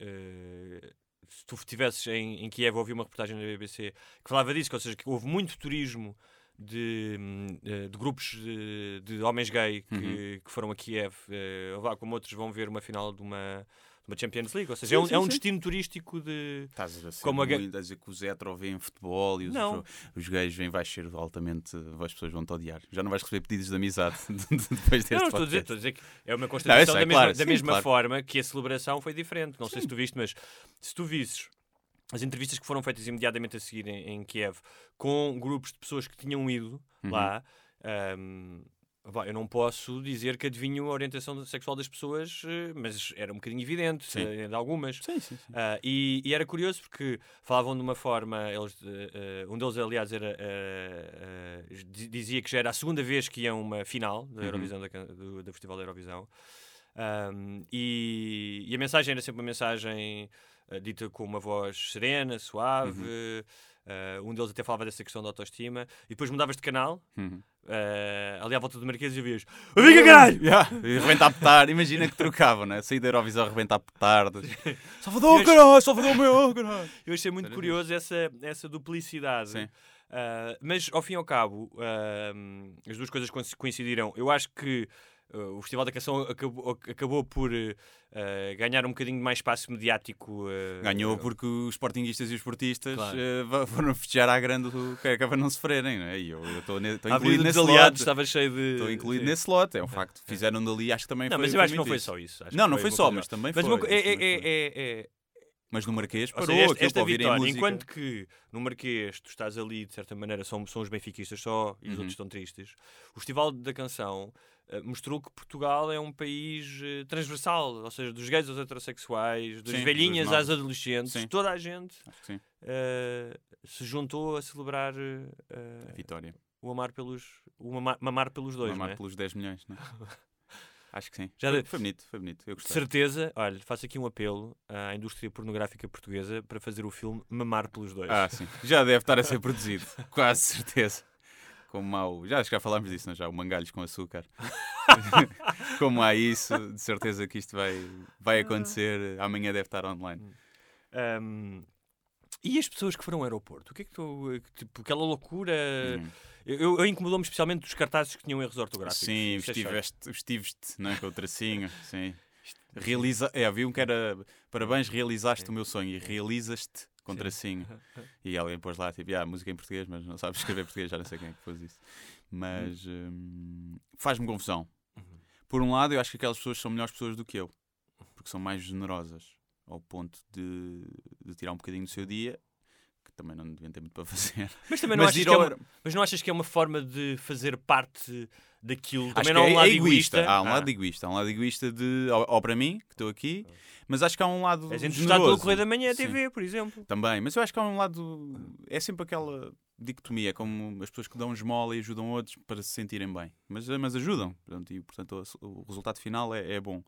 eh, se tu estivesses em, em Kiev, ouvi uma reportagem da BBC que falava disso, que, ou seja, que houve muito turismo de, eh, de grupos de, de homens gay que, Uhum. que foram a Kiev, eh, lá como outros vão ver uma final de uma, uma Champions League, ou seja, Sim, é um, sim, é um sim. destino turístico de. Estás a ser como a muito a dizer que os hetero veem futebol e os, Não. os gays vêm, vais ser altamente. As pessoas vão-te odiar. Já não vais receber pedidos de amizade [LAUGHS] depois deste Não, estou a, dizer, estou a dizer que é uma constatação sei, da mesma, claro, da sim, mesma claro. forma que a celebração foi diferente. Não sei se tu viste, mas se tu visses as entrevistas que foram feitas imediatamente a seguir em, em Kiev com grupos de pessoas que tinham ido Uhum. lá, ahm, eu não posso dizer que adivinho a orientação sexual das pessoas, eh, mas era um bocadinho evidente Sim. eh, de algumas. Sim, sim, sim. Ah, e, e era curioso porque falavam de uma forma, eles, eh, um deles, aliás, era, di- dizia que já era a segunda vez que iam a uma final da Uhum. Eurovisão, da can- do, do Festival da Eurovisão. Ahm, e, e a mensagem era sempre uma mensagem dita com uma voz serena, suave. Uhum. Eh, um deles até falava dessa questão da autoestima. E depois mudavas de canal, Uhum. eh, ali à volta do Marquês, e ouvias: Amiga, caralho! Yeah. E arrebenta a petar, imagina que trocavam, né? Sair da Eurovisão, arrebenta a petardas. [LAUGHS] Salvador, caralho, Salvador, meu, caralho. [LAUGHS] Eu achei muito Sério curioso essa, essa duplicidade. Sim. Ah, mas, ao fim e ao cabo, ah, as duas coisas coinc- coincidiram. Eu acho que ah, o Festival da Canção acabou, acabou por ah, ganhar um bocadinho de mais espaço mediático. Ganhou porque os sportinguistas e os esportistas Claro. foram festejar à grande o que acaba não sofrerem, não é? E eu estou incluído nesse dos Aliados lote. estava cheio de. Estou incluído Sim. nesse lote, é um facto. Fizeram dali, acho que também Não, foi mas eu acho que não foi só isso. Não, não foi só, mas também Mas foi. uma co- é, é, foi. é, é, é, Mas no Marquês Ou parou seja, esta, esta vitória, enquanto que no Marquês tu estás ali, de certa maneira, são, são os benfiquistas só e os Uhum. outros estão tristes, o Festival da Canção eh, mostrou que Portugal é um país eh, transversal, ou seja, dos gays aos heterossexuais, das Sim, velhinhas às adolescentes, Sim. toda a gente eh, se juntou a celebrar a vitória. o amar pelos, o mamar, mamar pelos dois, Mamar é? pelos 10 milhões, não é? [LAUGHS] Acho que sim. Já foi, de- foi bonito, foi bonito. Eu De gostei. certeza, olha, faço aqui um apelo à indústria pornográfica portuguesa para fazer o filme Mamar pelos Dois. Ah, sim. Já deve estar a ser produzido, [LAUGHS] quase certeza. Como há o... Já acho que já falámos disso, não é? já? O mangalhos com açúcar. [LAUGHS] Como há isso, de certeza que isto vai, vai acontecer. Amanhã deve estar online. Ahm, e as pessoas que foram ao aeroporto? O que é que tu. Tipo, aquela loucura. Hum. Eu, eu, incomodou-me especialmente dos cartazes que tinham erros ortográficos. Sim, é vestiveste, vestiveste não é? com o tracinho. [LAUGHS] Sim. Realiza... É, havia um que era parabéns, realizaste o meu sonho e realizas-te com tracinho. [LAUGHS] E alguém pôs lá, tipo, ah, música em português, mas não sabes escrever português, já não sei quem é que pôs isso. Mas hum, faz-me confusão. Uhum. Por um lado, eu acho que aquelas pessoas são melhores pessoas do que eu, porque são mais generosas, ao ponto de, de tirar um bocadinho do seu dia, também não deviam ter muito para fazer. Mas também não, Mas achas que é uma, mas não achas que é uma forma de fazer parte daquilo? Acho Também que não há um é, lado é egoísta. Há um Ah. lado egoísta. Há um lado egoísta de, ao, ao para mim, que estou aqui, mas acho que há um lado És entrevistado pelo generoso. Correio da Manhã. TV, por exemplo. Também, mas eu acho que há um lado. É sempre aquela dicotomia, é como as pessoas que dão esmola e ajudam outros para se sentirem bem. Mas, mas ajudam, portanto, e portanto o, o resultado final é, é bom.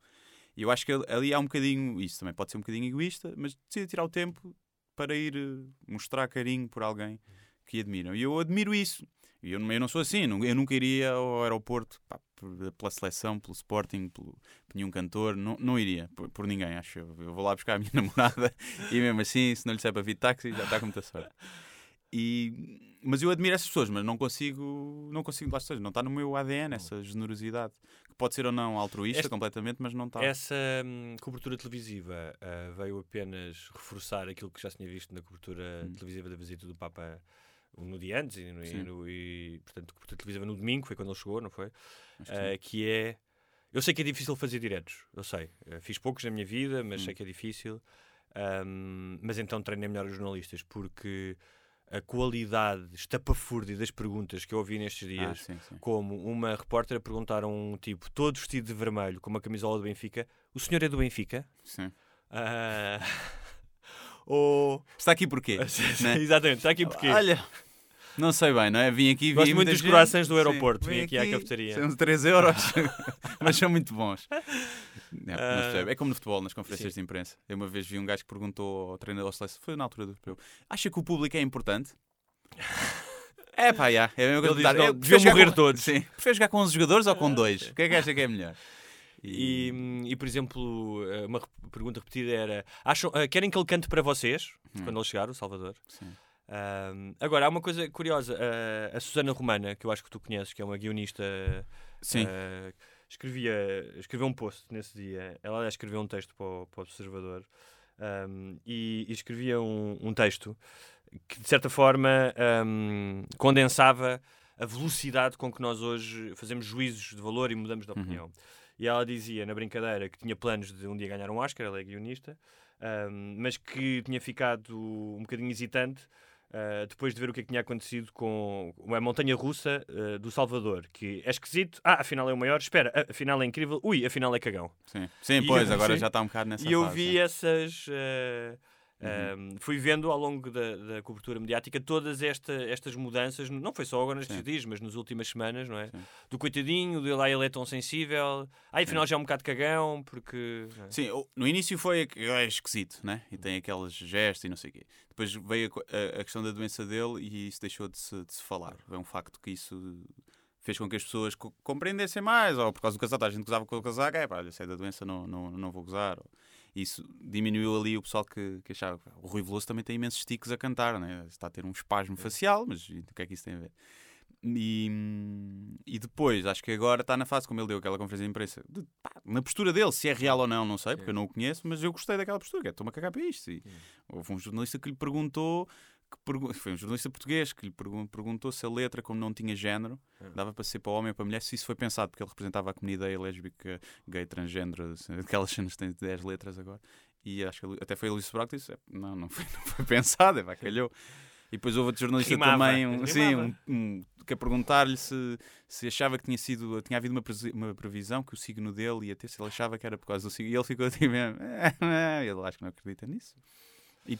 E eu acho que ali há um bocadinho, isso também pode ser um bocadinho egoísta, mas decide tirar o tempo para ir eh, mostrar carinho por alguém que admiram. E eu admiro isso. E eu, eu não sou assim, eu nunca iria ao aeroporto pá, pela seleção, pelo Sporting, pelo, por nenhum cantor, não, não iria, por, por, ninguém, acho eu. Eu vou lá buscar a minha [LAUGHS] namorada e mesmo assim, se não lhe serve para vir táxi, já está com muita sorte. E, mas eu admiro essas pessoas, mas não consigo, não consigo, lá seja, não está no meu ADN essa generosidade, que pode ser ou não altruísta Esta, completamente, mas não está. Essa hum, cobertura televisiva uh, veio apenas reforçar aquilo que já se tinha visto na cobertura hum. televisiva da visita do Papa no dia antes e, no, e, no, e portanto, cobertura televisiva no domingo, foi quando ele chegou, não foi? Uh, que é. Eu sei que é difícil fazer diretos, eu sei. Uh, fiz poucos na minha vida, mas hum. sei que é difícil. Um, mas então treinei melhor os jornalistas, porque a qualidade estapafúrdia das perguntas que eu ouvi nestes dias, ah, sim, sim. como uma repórter a perguntar a um tipo todo vestido de vermelho com uma camisola do Benfica: O senhor é do Benfica? Sim. [LAUGHS] Uh, ou... Está aqui porquê? [LAUGHS] né? Exatamente, está aqui porquê? Olha, não sei bem, não é? Vim aqui. Gosto muito dos corações do aeroporto. Vim aqui, aqui, à cafeteria. São 3 euros, [LAUGHS] mas são muito bons. É, é como no futebol, nas conferências Sim. de imprensa. Eu uma vez vi um gajo que perguntou ao treinador da seleção, foi na altura do europeu: Acha que o público é importante? [LAUGHS] É pá, já. É Ele diz, não, deviam morrer com... todos. Sim. Prefere jogar com 11 jogadores ou com dois? O que é que acha que é melhor? [LAUGHS] E, e, por exemplo, eh, uma pergunta repetida era: acham, uh, querem que ele cante para vocês? Hum. Quando ele chegar, o Salvador. Sim. Uh, agora, há uma coisa curiosa. Uh, a Susana Romana, que eu acho que tu conheces, que é uma guionista. Sim. escrevia, escreveu um post nesse dia. Ela escreveu um texto para o, para o Observador. Um, e, e, escrevia um, um, texto que, de certa forma, um, condensava a velocidade com que nós hoje fazemos juízos de valor e mudamos de uhum. opinião. Uhum. E ela dizia, na brincadeira, que tinha planos de um dia ganhar um Oscar, ela é guionista, um, mas que tinha ficado um bocadinho hesitante Uh, depois de ver o que, é que tinha acontecido com a montanha russa uh, do Salvador, que é esquisito, ah, afinal é o maior, espera, afinal é incrível, ui, afinal é cagão. Sim, sim pois, agora sim. já está um bocado nessa E eu vi essas. Uh, Uhum. fui vendo ao longo da, da, cobertura mediática todas esta, estas mudanças, não foi só agora nestes Sim. dias, mas nas últimas semanas, não é? Sim. Do coitadinho, de lá ele é tão sensível, aí afinal Sim. já é um bocado cagão, porque. É? Sim, no início foi é esquisito, né? E tem aqueles gestos e não sei o quê. Depois veio a, a, questão da doença dele e isso deixou de se, de se falar. É um facto que isso fez com que as pessoas compreendessem mais, ou por causa do casaco, a gente gozava com o casaco, é pá, se é da doença não, não, não vou gozar. Ou isso diminuiu ali o pessoal que, que achava. O Rui Veloso também tem imensos tiques a cantar, né? está a ter um espasmo facial, mas o que é que isso tem a ver? E, e depois, acho que agora está na fase, como ele deu aquela conferência de imprensa, de, pá, na postura dele, se é real ou não, não sei, porque eu não o conheço, mas eu gostei daquela postura, que é, estou-me a cagar para isto. E, houve um jornalista que lhe perguntou que foi um jornalista português que lhe perguntou se a letra, como não tinha género, é. dava para ser para homem ou para mulher, se isso foi pensado, porque ele representava a comunidade lésbica, gay, transgênero, [LAUGHS] aquelas cenas que têm 10 letras agora. E acho que até foi a Luís Sobral que disse: não, não foi, [LAUGHS] não foi pensado, é, calhou. E depois houve outro jornalista Rimava. também, um, sim, um, um, que a perguntar-lhe se, se achava que tinha sido, tinha havido uma, uma previsão que o signo dele ia ter, se ele achava que era por causa do signo. E ele ficou assim mesmo, [LAUGHS] ele acho que não acredita nisso. E,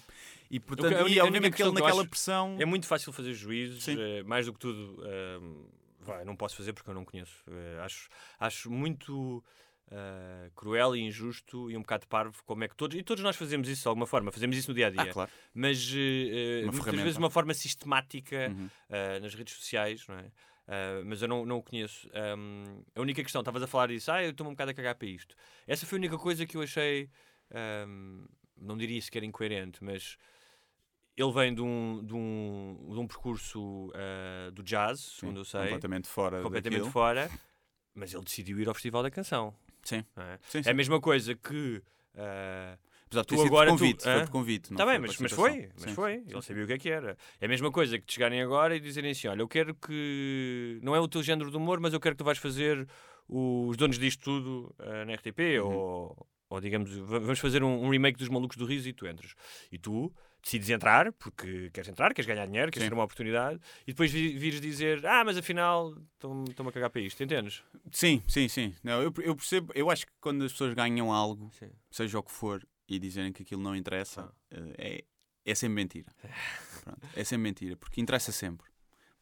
e portanto, única, a única que ele naquela pressão. É muito fácil fazer juízos, é, mais do que tudo. Uh, vai, não posso fazer porque eu não conheço. Uh, acho, acho muito. Uh, cruel e injusto e um bocado parvo, como é que todos, e todos nós fazemos isso de alguma forma, fazemos isso no dia a dia, ah, claro. mas uh, muitas ferramenta. vezes de uma forma sistemática uhum. uh, nas redes sociais, não é? mas eu não, não o conheço. Um, a única questão, estavas a falar disso, ah, eu estou um bocado a cagar para isto. Essa foi a única coisa que eu achei. Um, não diria sequer incoerente, mas ele vem de um, de um, de um percurso uh, do jazz, Sim, segundo eu sei. Completamente fora. Completamente daquilo. fora. Mas ele decidiu ir ao Festival da Canção. Sim. É? sim, sim. é a mesma coisa que. Uh, Apesar de tu agora convite, tu, foi convite. Está bem, mas, mas foi, mas sim, foi. Ele sabia o que é que era. É a mesma coisa que te chegarem agora e dizerem assim: olha, eu quero que. Não é o teu género de humor, mas eu quero que tu vais fazer os donos disto tudo uh, na RTP uhum. ou, ou digamos, vamos fazer um, um, remake dos Malucos do Riso e tu entras. E tu decides entrar, porque queres entrar, queres ganhar dinheiro, queres Sim. ter uma oportunidade, e depois vires dizer, ah, mas afinal estão-me a cagar para isto, entendes? Sim, sim, sim. Não, eu, eu percebo, eu acho que quando as pessoas ganham algo, sim. seja o que for, e dizerem que aquilo não interessa, ah. Eh, é, é sempre mentira. [LAUGHS] Pronto, é sempre mentira, porque interessa sempre.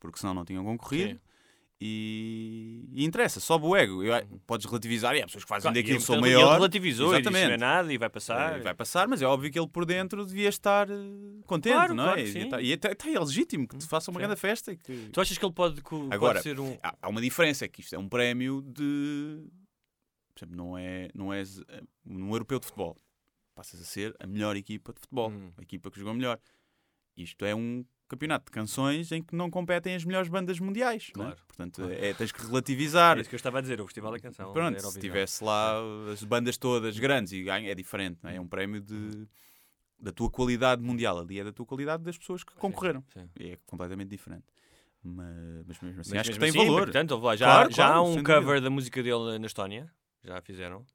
Porque senão não tinham concorrido. Sim. E, e interessa, sobe o ego. Eu- podes relativizar, e há pessoas que fazem Claro, daquilo que sou ele- maior. Ele relativizou Exatamente. não é nada e vai passar. Eh, Vai passar, mas é óbvio que ele por dentro devia estar eh, contente, Claro, não é? claro que E tá- E até, até é legítimo que te faça uma Sim. grande festa. que- Tu achas que ele pode, pode Agora, ser um. há, há uma diferença, é que isto é um prémio de. Por exemplo, não é, não é um europeu de futebol. Passas a ser a melhor equipa de futebol, Hum. a equipa que jogou melhor. Isto é um campeonato de canções em que não competem as melhores bandas mundiais. é? Claro. Portanto, é, tens que relativizar. É isso que eu estava a dizer, o Festival da Canção. Pronto, se tivesse lá as bandas todas grandes e ganha, é diferente, é? É um prémio de, da tua qualidade mundial. Ali é da tua qualidade das pessoas que concorreram. sim. E é completamente diferente. Mas, mas mesmo assim, Mas acho que mesmo tem assim, valor. Portanto, lá, já, Claro, já há claro, um sem cover dúvida. da música dele na Estónia. Já fizeram.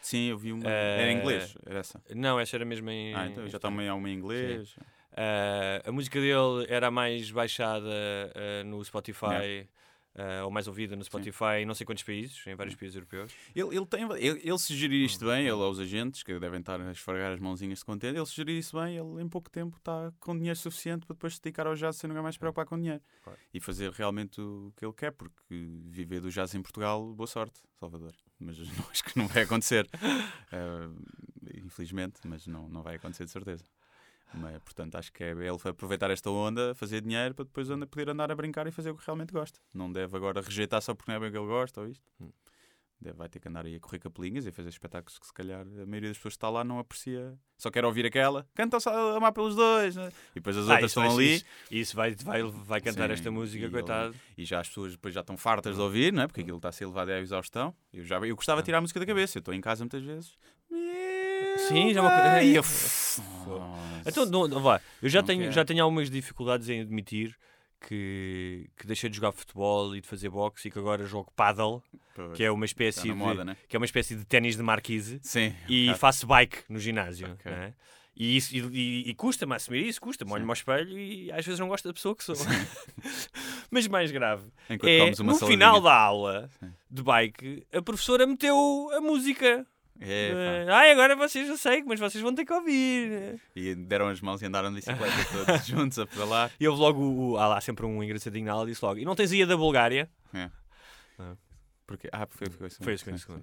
Sim, eu vi uma. Eh, Era em inglês, era essa. Não, essa era mesmo em. Ah, então já também há uma em inglês. Ah, a música dele era a mais baixada ah, no Spotify, ah, ou mais ouvida no Spotify em não sei quantos países, em vários países europeus. Ele, ele, tem, ele, ele se gerir isto Hum, bem, ele aos agentes, que devem estar a esfregar as mãozinhas de contente, ele se gerir isso bem, ele em pouco tempo está com dinheiro suficiente para depois se dedicar ao jazz sem nunca mais se preocupar com dinheiro. Claro. E fazer realmente o que ele quer, porque viver do jazz em Portugal, boa sorte, Salvador. Mas [LAUGHS] não, acho que não vai acontecer. Eh, infelizmente, mas não, não vai acontecer de certeza. Mas, portanto, acho que é ele aproveitar esta onda, fazer dinheiro para depois anda- poder andar a brincar e fazer o que realmente gosta. Não deve agora rejeitar só porque não é bem o que ele gosta ou isto. Hum. Deve, vai ter que andar aí a correr capelinhas e fazer espetáculos que se calhar a maioria das pessoas que está lá não aprecia. Só quer ouvir aquela. Canta só amar pelos dois. né? E depois as Ah, outras estão vai- ali. Isso, isso vai, vai, vai cantar Sim, esta música, e coitado. E já as pessoas depois já estão fartas de ouvir, não é? Porque aquilo está a ser levado à exaustão. Eu, já, eu gostava de tirar a música da cabeça. Eu estou em casa muitas vezes. Sim, já é uma coisa- [LAUGHS] eu-. Então, não, não vá. Eu já Não tenho, quero. já tenho algumas dificuldades em admitir que, que deixei de jogar futebol e de fazer boxe e que agora jogo paddle, que é uma está espécie de, moda, né? que é uma espécie de ténis de marquise Sim. e bocado. faço bike no ginásio. Ok. não é? E, isso, e, e- custa-me assumir isso, custa-me. Olho-me ao espelho e às vezes não gosto da pessoa que sou. [LAUGHS] Mas mais grave Enquanto é no saladinha. final da aula Sim. de bike, a professora meteu a música. É, Ai, agora vocês já sei, mas vocês vão ter que ouvir. E deram as mãos e andaram de bicicleta todos [LAUGHS] juntos a pedalar. E houve logo, o, há lá sempre um engraçadinho na aula, disse logo, e não tens aí a da Bulgária? Porque, ah, foi, foi, Foi isso que eu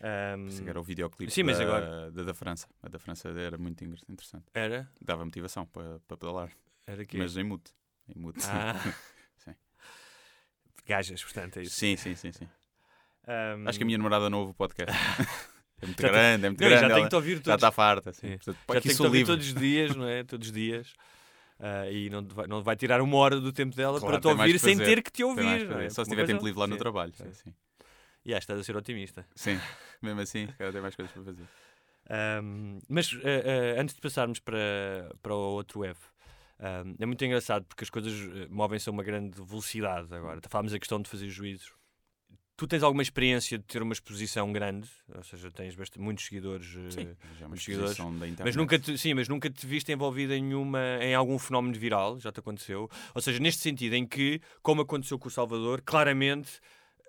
Pensei que era o videoclipe Sim, mas da, agora- da, da França. A da França era muito inter- interessante. Era? Dava motivação para, para pedalar. Era que Mas em mute. Em mute. Ah. [LAUGHS] Sim. Gajas, portanto, é isso. sim, sim, sim, sim. Ahm, Acho que a minha namorada não ouve o podcast. [LAUGHS] É muito Já tem- grande, é muito Não, grande. já tenho ela que te ouvir já todos, está farta. Sim. Portanto, já aqui que te ouvir livre. todos os dias, não é? Todos os dias. Ah, e não vai, não vai tirar uma hora do tempo dela Claro, para te tem ouvir que sem ter que te Tem ouvir. é? Só se Uma tiver tempo livre lá no Sim, trabalho. sim. Sim. E ah, estás a ser otimista. Sim. Mesmo assim, cara, tem mais coisas para fazer. Ahm, mas ah, ah, antes de passarmos para, para o outro F, ahm, é muito engraçado porque as coisas eh, movem-se a uma grande velocidade agora. Falámos a questão de fazer juízos. Tu tens alguma experiência de ter uma exposição grande, ou seja, tens bastante, muitos seguidores, eh, Sim. Já é uma muitos seguidores. mas nunca te, sim, mas nunca te viste envolvida em nenhuma em algum fenómeno viral, já te aconteceu. Ou seja, neste sentido em que, como aconteceu com o Salvador, claramente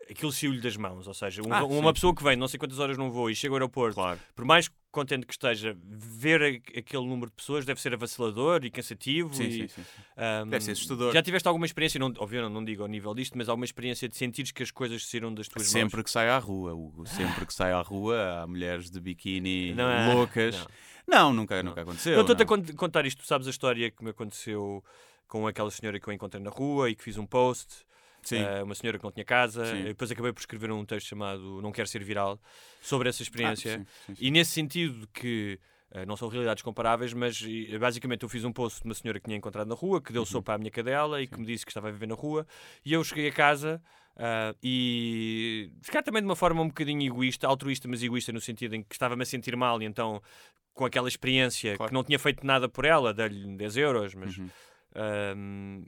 aquilo saiu-lhe das mãos. Ou seja, um- Ah, uma sim. pessoa que vem não sei quantas horas não vou e chega ao aeroporto Claro. por mais contente que esteja, ver aquele número de pessoas deve ser avassalador e cansativo. Sim, e, sim, sim. ahm, Deve ser assustador. Já tiveste alguma experiência, não, obviamente não digo ao nível disto, mas alguma experiência de sentires que as coisas saíram das tuas Sempre mãos? que sai à rua, Hugo. Sempre que sai à rua, há mulheres de biquíni Não é? loucas. Não. Não, nunca, nunca aconteceu. Eu estou-te a não. cont- contar isto, tu sabes a história que me aconteceu com aquela senhora que eu encontrei na rua e que fiz um post. Eh, uma senhora que não tinha casa, Sim. depois acabei por escrever um texto chamado Não Quero Ser Viral sobre essa experiência. Ah, sim, sim. E nesse sentido que eh, não são realidades comparáveis, mas basicamente eu fiz um post de uma senhora que tinha encontrado na rua, que deu Uhum. sopa à minha cadela e que me disse que estava a viver na rua. E eu cheguei a casa ah, e, calhar também de uma forma um bocadinho egoísta, altruísta, mas egoísta no sentido em que estava-me a sentir mal e então com aquela experiência Claro. que não tinha feito nada por ela, dei-lhe 10 euros, mas Uhum. ahm,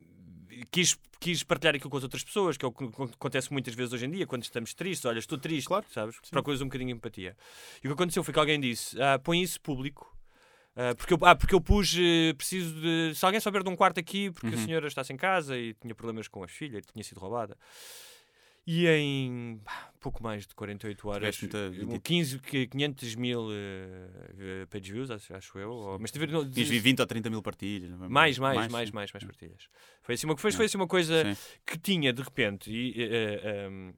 quis, quis partilhar aquilo com as outras pessoas, que é o que acontece muitas vezes hoje em dia, quando estamos tristes, olha, estou triste, Claro. sabes? Procuras um bocadinho de empatia. E o que aconteceu foi que alguém disse, ah, põe isso público, ah, porque, eu, ah, porque eu pus, eh, preciso de, se alguém souber de um quarto aqui, porque a Uhum. senhora está sem casa e tinha problemas com a filha, tinha sido roubada. E em pouco mais de 48 horas, Tiveste muita- 20... 15, que- 500 mil eh, page views, acho, acho eu. ou- Mas teve, não, Tinhas 20 ou 30 mil partilhas. é? mais, mais, mais, mais, sim. mais, partilhas. Foi assim uma, foi, foi assim uma coisa Sim. que tinha, de repente, e, eh, eh, um,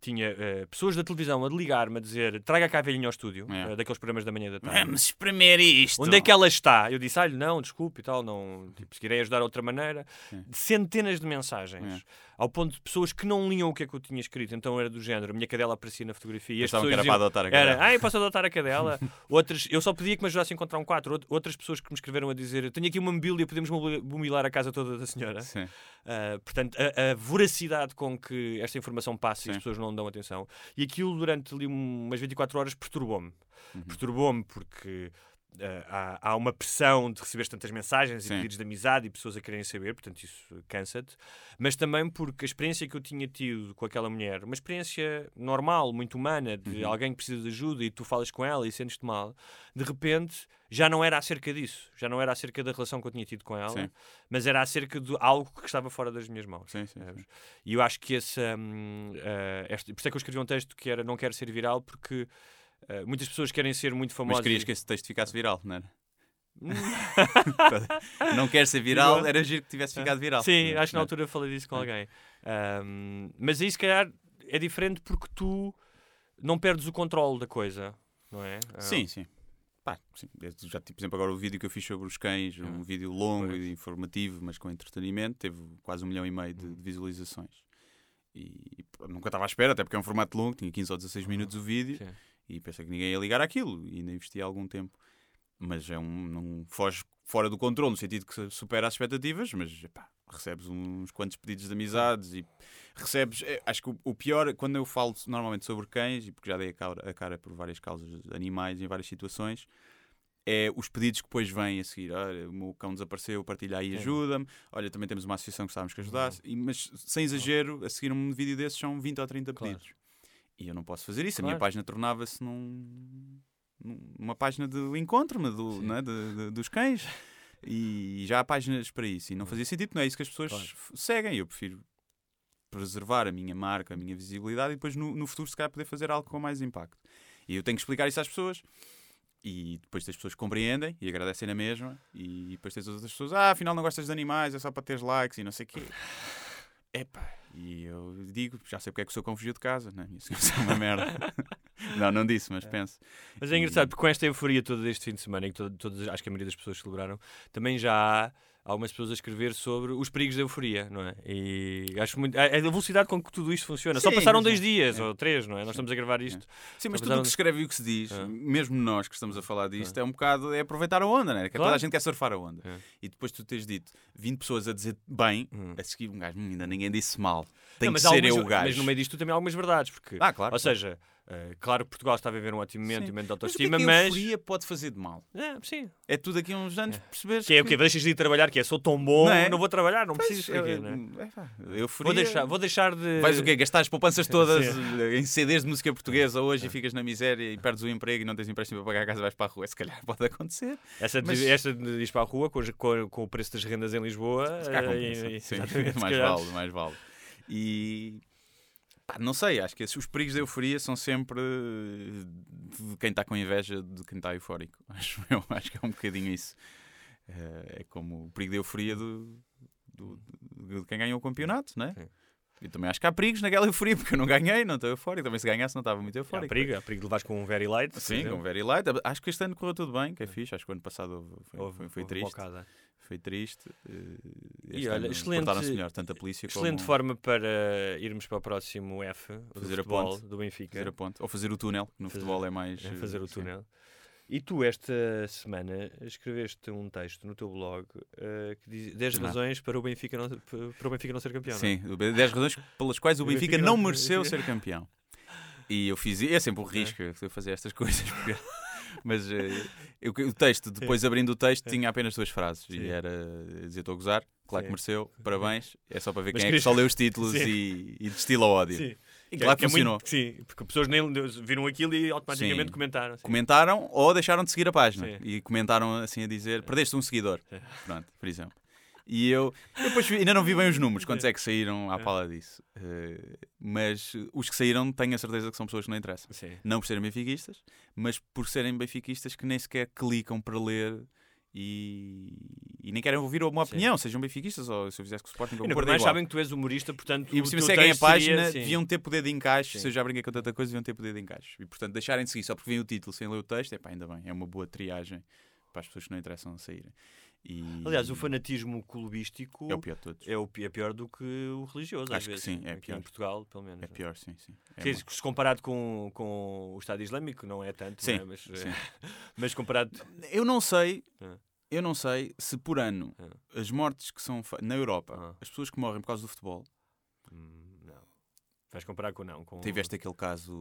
tinha eh, pessoas da televisão a ligar-me a dizer traga cá a velhinha ao estúdio, É. eh, daqueles programas da manhã da tarde. Vamos espremer isto. Onde é que ela está? Eu disse, ah, não, desculpe e tal, não, tipo, se ajudar de outra maneira. Centenas de mensagens, É. ao ponto de pessoas que não liam o que é que eu tinha escrito, então era do género, a minha cadela aparecia na fotografia Pensavam que era diziam, para adotar a era, cadela. ah, eu posso adotar a cadela. [LAUGHS] Outras, eu só pedia que me ajudasse a encontrar um quadro. Out- Outras pessoas que me escreveram a dizer, tenho aqui uma mobília, podemos mobi- mobilar a casa toda da senhora. Sim. Uh, portanto, a, a voracidade com que esta informação passa e as Sim. pessoas não dão atenção. E aquilo, durante ali um- umas 24 horas, perturbou-me. Uhum. Perturbou-me porque há, há uma pressão de receber tantas mensagens e Sim. pedidos de amizade e pessoas a quererem saber, portanto, isso cansa-te. Mas também porque a experiência que eu tinha tido com aquela mulher, uma experiência normal, muito humana, de Uhum. alguém que precisa de ajuda e tu falas com ela e sentes-te mal, de repente já não era acerca disso, já não era acerca da relação que eu tinha tido com ela, Sim. mas era acerca de algo que estava fora das minhas mãos. Sim, sim. E eu acho que esse. hum, eh, este, por isso é que eu escrevi um texto que era Não Quero Ser Viral, porque eh, muitas pessoas querem ser muito Mas famosas. querias e- que esse texto ficasse viral, não era? Hum. [LAUGHS] não quer ser viral, era giro que tivesse ficado viral. Sim, acho que na altura falei disso com alguém. Hum, mas aí, se calhar, é diferente porque tu não perdes o controle da coisa, não é? Ah, Sim, sim. Pá, sim. Já, tipo, por exemplo, agora o vídeo que eu fiz sobre os cães, um vídeo longo Pois. e informativo, mas com entretenimento, teve quase um milhão e meio de, de visualizações. E, e, nunca estava à espera, até porque é um formato longo, tinha 15 ou 16 minutos o vídeo, Sim. E pensei que ninguém ia ligar àquilo, e ainda investi algum tempo. Mas é um, não foge fora do controle, no sentido que supera as expectativas, mas epá, recebes uns quantos pedidos de amizades e recebes. é, acho que o, pior, quando eu falo normalmente sobre cães, e porque já dei a cara, a cara por várias causas de animais em várias situações, é os pedidos que depois vêm a seguir. Olha, o meu cão desapareceu, partilha aí, ajuda-me. Olha, também temos uma associação que gostávamos que ajudasse. E, mas sem exagero, a seguir um vídeo desses são 20 ou 30 Claro. E eu não posso fazer isso. A minha Claro. página tornava-se num, num- numa página do encontro né, do, não é, de- de- dos cães. E já há páginas para isso. E não fazia sentido, não é isso que as pessoas Claro. seguem. Eu prefiro preservar a minha marca, a minha visibilidade e depois no, no futuro, se calhar, poder fazer algo com mais impacto. E eu tenho que explicar isso às pessoas. E depois as pessoas compreendem e agradecem na mesma. E depois tens as outras pessoas, ah, afinal não gostas de animais, é só para teres likes e não sei o quê. Epá, e eu digo, já sei porque é que o seu cão fugiu de casa, né? Isso é uma merda. [LAUGHS] não, não disse, mas penso. Mas é engraçado, porque com esta euforia toda deste fim de semana, em que todo- acho que a maioria das pessoas celebraram, também já há algumas pessoas a escrever sobre os perigos da euforia, não é? E acho muito. É a velocidade com que tudo isto funciona. Só Sim, passaram mas dois é. dias É. ou três, não é? Nós estamos a gravar isto. Sim, mas Só tudo o passaram- que se escreve e o que se diz, Ah. mesmo nós que estamos a falar disto, é um bocado é aproveitar a onda, né? Que Claro. toda a gente quer surfar a onda. É. E depois tu tens dito 20 pessoas a dizer bem, Hum. a seguir um gajo, "Hum, ainda ninguém disse mal. Tem Não, que ser algumas- eu o gajo. Mas no meio disto também há algumas verdades, porque. Ah, claro. Ou seja, eh, claro que Portugal está a viver um ótimo momento, um momento de Mas o que é autoestima, que a mas. euforia pode fazer de mal? É, sim. É tu daqui a uns anos perceberes Que é o quê? Deixas de ir trabalhar, que é sou tão bom, Não é? não vou trabalhar, não Pois, preciso. eu- não é? é, pá, euforia... Vou deixar, vou deixar de. Vais o quê? Gastar as poupanças todas em CDs de música portuguesa hoje É. e ficas na miséria e perdes o emprego e não tens empréstimo para pagar a casa e vais para a rua. Se calhar pode acontecer. Essa, de, Mas- essa de ir para a rua com, com- com o preço das rendas em Lisboa. Se calhar eh, compensa. e- e- Sim, [LAUGHS] mais vale, mais vale. E pá, não sei, acho que esses- os perigos da euforia são sempre de quem está com inveja de quem está eufórico. [LAUGHS] Acho eu, acho que é um bocadinho isso. Eh, É como o perigo da euforia do, do- de quem ganhou o campeonato, não é? Sim. Eu também acho que há perigos naquela euforia, [LAUGHS] porque eu não ganhei, não estou eufórico. Também se ganhasse não estava muito Há eufórico. perigo, há perigo de levares com um very light. Sim, com very light. Acho que este ano correu tudo bem, que é fixe. Acho que o ano passado foi, Houve- foi, foi houve triste. bocada. Foi triste. eh, E Este olha, ano excelente- melhor, tanto a polícia Excelente como forma para irmos para o próximo F do Fazer a futebol ponte. do Benfica. fazer a ponte. Ou fazer o túnel, que no Fazer- futebol é mais. É eh, fazer o sim. E tu, esta semana, escreveste um texto no teu blog eh, que diz 10 Ah. razões para o, Benfica não, para o Benfica não ser campeão. não é? Sim, 10 razões pelas quais o [LAUGHS] O Benfica, Benfica não não- mereceu ser campeão. E eu fiz. É sempre um risco eu fazer estas [LAUGHS] coisas. porque- [LAUGHS] Mas eh, eu- o texto, depois abrindo o texto, tinha apenas duas frases. Sim. E era dizer: Estou a gozar, claro que Sim. mereceu, parabéns. É só para ver Mas quem é que só lê os títulos Sim. e, e destila o ódio. Sim. E Que é- claro que que é muito- funcionou. sim, porque pessoas nem viram aquilo e automaticamente Sim. comentaram. sim. Comentaram ou deixaram de seguir a página. Sim. E comentaram assim a dizer: Perdeste um seguidor. Pronto, por exemplo. E eu, eu depois ainda não vi bem os números, quantos é que saíram à pala disso. Eh, mas os que saíram tenho a certeza que são pessoas que não interessam. Sim. Não por serem benfiquistas, mas por serem benfiquistas que nem sequer clicam para ler e, e nem querem ouvir uma Sim. opinião, sejam benfiquistas ou se eu fizesse com o Sporting E verdade igual. sabem que tu és humorista, portanto. E por cima teu seguem a texto seria, página, sim. deviam ter poder de encaixe. Sim. Se eu já brinquei com tanta coisa, deviam ter poder de encaixe. E portanto, deixarem de seguir só porque vem o título sem ler o texto, é pá, ainda bem, é uma boa triagem para as pessoas que não interessam a saírem. E... Aliás, o fanatismo clubístico é o pior todos. é, o, é pior do que o religioso, às Acho que vezes. sim, é Aqui pior. Em Portugal, pelo menos. É pior, sim, sim. É Quer mau. dizer, se comparado com, com o Estado Islâmico, não é tanto, Sim, é? Mas, sim. eh, [LAUGHS] mas comparado. Eu não sei, É. eu não sei se por ano as mortes que são na Europa, Ah. as pessoas que morrem por causa do futebol, Hum. Vais comparar com não. Com... tiveste aquele caso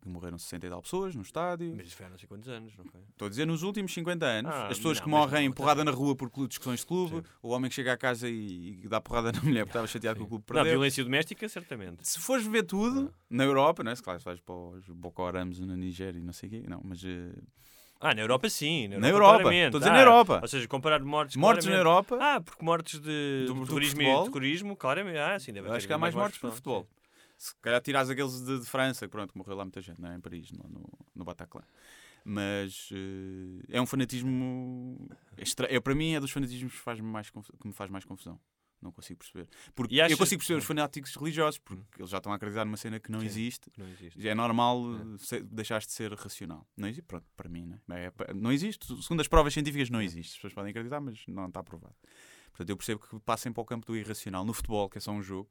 que morreram 60 e tal pessoas no estádio. Mas isso foi há não sei quantos anos, não foi? Estou a dizer nos últimos 50 anos, Ah, as pessoas não, que morrem não, porrada na rua por discussões de clube, Sim. o homem que chega à casa e, e dá porrada na mulher porque estava chateado com o clube Não, perdeu. violência doméstica, certamente. Se fores ver tudo, na Europa, não é? Se claro, se vais para os Boko Harams na Nigéria e não sei o quê, não, mas eh, Ah, na Europa sim. Na Na Europa, claramente. estou a dizer Ah, na Europa. Ou seja, comparar mortes. mortes na. Europa, Ah, porque mortes de, Do- do terrorismo, e futebol? terrorismo, claramente. Ah, sim, deve acho que há mais mortes por sim. futebol. Se calhar tiras aqueles de, de França, que pronto, morreu lá muita gente, não é? Em Paris, no, no, no Bataclan. Mas eh, é um fanatismo. Extra... É, para mim é dos fanatismos que, faz mais conf- que me faz mais confusão. Não consigo perceber. Porque eu consigo perceber os fanáticos religiosos, porque eles já estão a acreditar numa cena que não Sim. existe. Não existe. É normal eh, ser- deixares de ser racional. Não existe, pronto, para mim, né? É, pa- não existe. Segundo as provas científicas, não existe. As pessoas podem acreditar, mas não está provado. Portanto, eu percebo que passem para o campo do irracional. No futebol, que é só um jogo,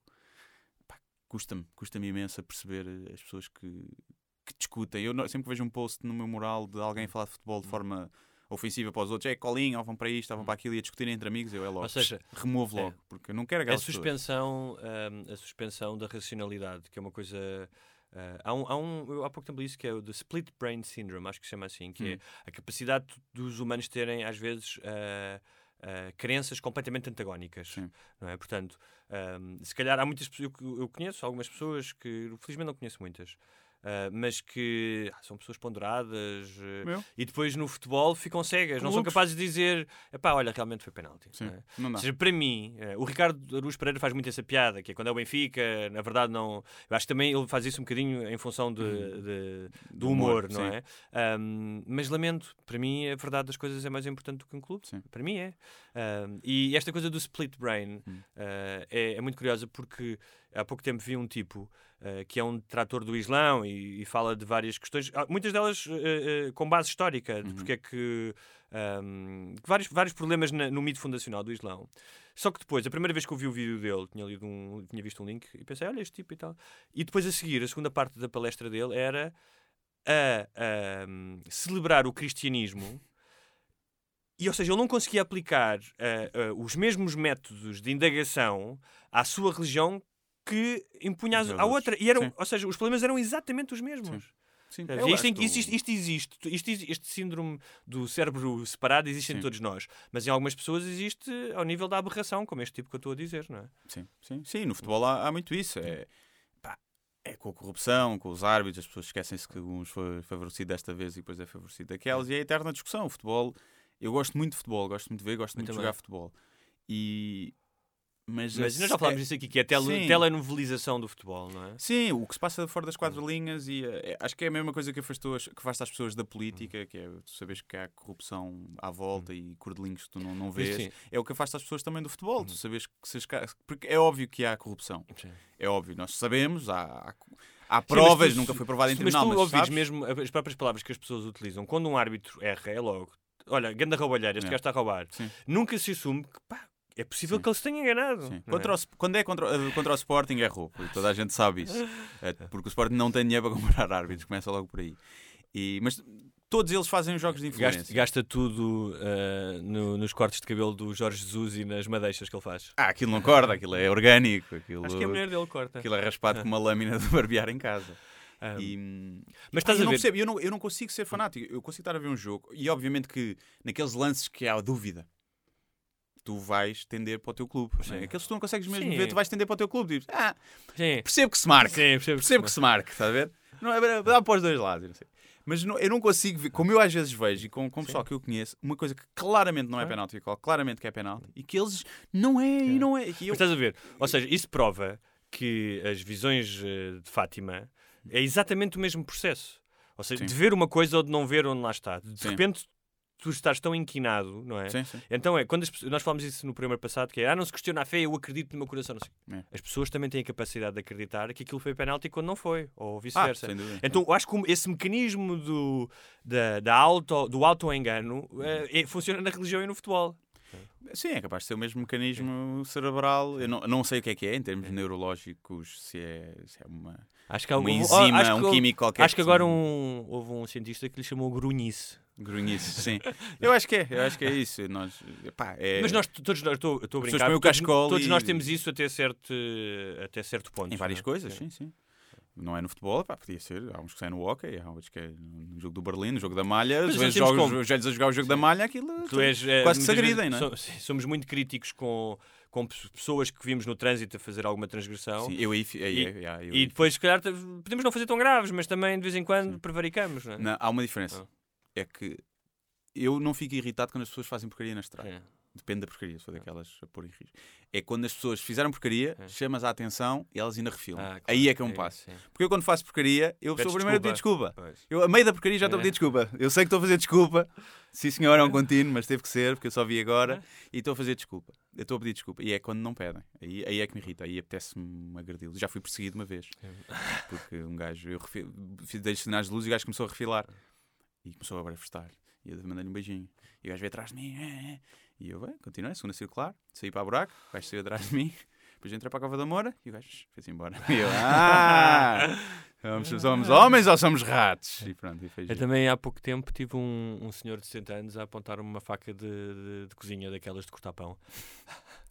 custa-me, custa-me imenso a perceber eh, as pessoas que, que discutem. Eu sempre que vejo um post no meu mural de alguém a falar de futebol de Hum. forma ofensiva para os outros, é colinho, ou vão para isto, ou vão para aquilo e a discutirem entre amigos, eu é logo. Ou seja, removo é. logo, porque eu não quero A aquelas suspensão, hum, a suspensão da racionalidade, que é uma coisa. ah, há, um, há, um, eu há pouco tempo disse que é o The Split Brain Syndrome, acho que se chama assim, que Hum. é a capacidade dos humanos terem, às vezes, ah, ah, crenças completamente antagónicas. Sim. Não é? Portanto, hum, se calhar há muitas pessoas, eu, eu conheço algumas pessoas que, felizmente não conheço muitas, ah, mas que ah, são pessoas ponderadas Meu. e depois no futebol ficam cegas, não são capazes de dizer, epá, olha, realmente foi penalti. Sim, não é? Ou seja, para mim, eh, o Ricardo Aruz Pereira faz muito essa piada, que é quando é o Benfica, na verdade não. Eu acho que também ele faz isso um bocadinho em função de, de- do humor, humor, não sim. é? Ahm, mas lamento, para mim a verdade das coisas é mais importante do que um clube. Sim. Para mim é. Ahm, e esta coisa do split brain Hum. é, é muito curiosa porque há pouco tempo vi um tipo ah, que é um detrator do Islão e, e fala de várias questões, ah, muitas delas ah, com base histórica, de Uhum. porque é que. ahm, vários, vários problemas na- no mito fundacional do Islão. Só que depois, a primeira vez que eu vi o vídeo dele, tinha, lido um, tinha visto um link e pensei, olha este tipo e tal. E depois a seguir, a segunda parte da palestra dele era a, ahm, celebrar o cristianismo. E, ou seja, ele não conseguia aplicar ah, ah, os mesmos métodos de indagação à sua religião que impunha outros. outra. E eram, Sim. ou seja, os problemas eram exatamente os mesmos. Sim, E acho Isto, isto- isto- isto existe. Isto este síndrome do cérebro separado existe em Sim. todos nós. Mas em algumas pessoas existe ao nível da aberração, como este tipo que eu estou a dizer, não é? Sim, sim, sim. No futebol há, há muito isso. É, pá, é com a corrupção, com os árbitros, as pessoas esquecem-se que uns foi favorecido desta vez e depois é favorecido daquelas, e é a eterna discussão. O futebol, eu gosto muito de futebol, gosto muito de ver, gosto muito de também. jogar futebol. E. Mas, Mas nós já falámos é- disso aqui, que é a tele, Sim. telenovelização do futebol, não é? Sim, o que se passa fora das quatro linhas e eh, acho que é a mesma coisa que afastou as, que afasta as pessoas da política, que é tu sabes que há corrupção à volta e cordelinhos que tu não, não vês. Sim. É o que afasta as pessoas também do futebol. Tu sabes que se porque é óbvio que há corrupção. Sim. É óbvio, nós sabemos, há, há, há Sim, provas, mas tu- nunca foi provado em Mas tribunal, tu mas, sabes? mesmo as próprias palavras que as pessoas utilizam. Quando um árbitro erra, é logo. Olha, ganda roubalheira, este É. gajo está a roubar. Sim. Nunca se assume que pá, é possível Sim. que ele se tenha enganado. Sim. não é? Contra o quando é contra, o- contra o Sporting é roubo, toda a gente sabe isso. É, [LAUGHS] porque o Sporting não tem dinheiro para comprar árbitros, começa logo por aí. E, mas todos eles fazem os jogos de influência. Gasta, gasta tudo ah, no- nos cortes de cabelo do Jorge Jesus e nas madeixas que ele faz. Ah, aquilo não corta, aquilo é orgânico, aquilo, Acho que a mulher dele corta. aquilo é raspado com uma lâmina de barbear em casa. Ah, E, mas estás eu a não ver- percebo, eu não, eu não consigo ser fanático. Eu consigo estar a ver um jogo e, obviamente, que naqueles lances que há dúvida, tu vais tender para o teu clube. é? Aqueles que tu não consegues mesmo Sim. ver, tu vais tender para o teu clube. Dizes, ah, Sim. percebo que se marque. Sim, percebo Percebo que se marque, estás a ver? Não é, dá para os dois lados. eu não sei. Mas não- eu não consigo ver, como eu às vezes vejo, e com, com o pessoal que eu conheço, uma coisa que claramente não é Claro. penalti, e qual- claramente que é penalti, e que eles não é, e não é. E Mas eu, estás a ver? Ou seja, isso prova que as visões eh, de Fátima é exatamente o mesmo processo. Ou seja, Sim. de ver uma coisa ou de não ver onde lá está. De Sim. repente tu estás tão inquinado, não é? Sim, sim. Então é, quando as nós falámos isso no primeiro passado, que é, ah, não se questiona a fé, eu acredito no meu coração. É. As pessoas também têm a capacidade de acreditar que aquilo foi penalti quando não foi, ou Ah, vice-versa. dúvida. Então, eu acho que esse mecanismo do, da, da auto, do auto-engano eh, é- funciona na religião e no futebol. Sim, é capaz de ser o mesmo mecanismo cerebral. Eu não, não sei o que é que é, em termos neurológicos, se é, se é uma, Acho que uma algum- enzima, acho um químico qualquer. Acho que agora um, houve um cientista que lhe chamou grunhice. Grunhice, sim. [LAUGHS] Eu acho que é, eu acho que é isso. Nós, epá, é, Mas nós, todos nós, estou a brincar, todos, todos e- nós temos isso até certo, até certo ponto. Em várias não é? coisas, sim, sim. Não é no futebol, pá, podia ser. Há uns que saem no hockey, há outros que é no jogo do Berlim, no jogo da malha. Mas Às vezes temos jogos, como- os velhos a jogar o jogo da malha, aquilo Tu és, eh, quase que se agridem, não é? so- sim, somos muito críticos com, com pe- pessoas que vimos no trânsito a fazer alguma transgressão. Sim, eu aí. aí- E- aí- eu E depois, se calhar, podemos não fazer tão graves, mas também de vez em quando prevaricamos, não é? Não, há uma diferença. Ah. É que eu não fico irritado quando as pessoas fazem porcaria na estrada. É. Depende da porcaria, se for daquelas a pôr em risco. É quando as pessoas fizeram porcaria, É. chamas a atenção e elas ainda refilam. Ah, claro, Aí é que é um isso, passo. sim. Porque eu quando faço porcaria, eu Pedes sou o primeiro a pedir desculpa. Pois. Eu, a meio da porcaria, já estou a É. pedir desculpa. Eu sei que estou a fazer desculpa. Sim, senhor, é um contínuo, mas teve que ser, porque eu só vi agora. E estou a fazer desculpa. Eu estou a pedir desculpa. E é quando não pedem. Aí, aí é que me irrita. Aí apetece-me agredi-los. Já fui perseguido uma vez. Porque um gajo, eu refi- dei sinais de luz e o gajo começou a refilar. E começou a manifestar. E eu mandei-lhe um beijinho. E o gajo veio atrás de mim. E eu, bem, continuei, segunda circular. Saí para o buraco. O gajo saiu atrás de mim. Depois entrei para a Cova da Moura e o gajo fez-se embora. [LAUGHS] E eu, ah! Somos, somos homens ou somos ratos? E pronto, e foi Eu também há pouco tempo tive um, um senhor de 60 anos a apontar-me uma faca de, de- de cozinha, daquelas de cortar pão.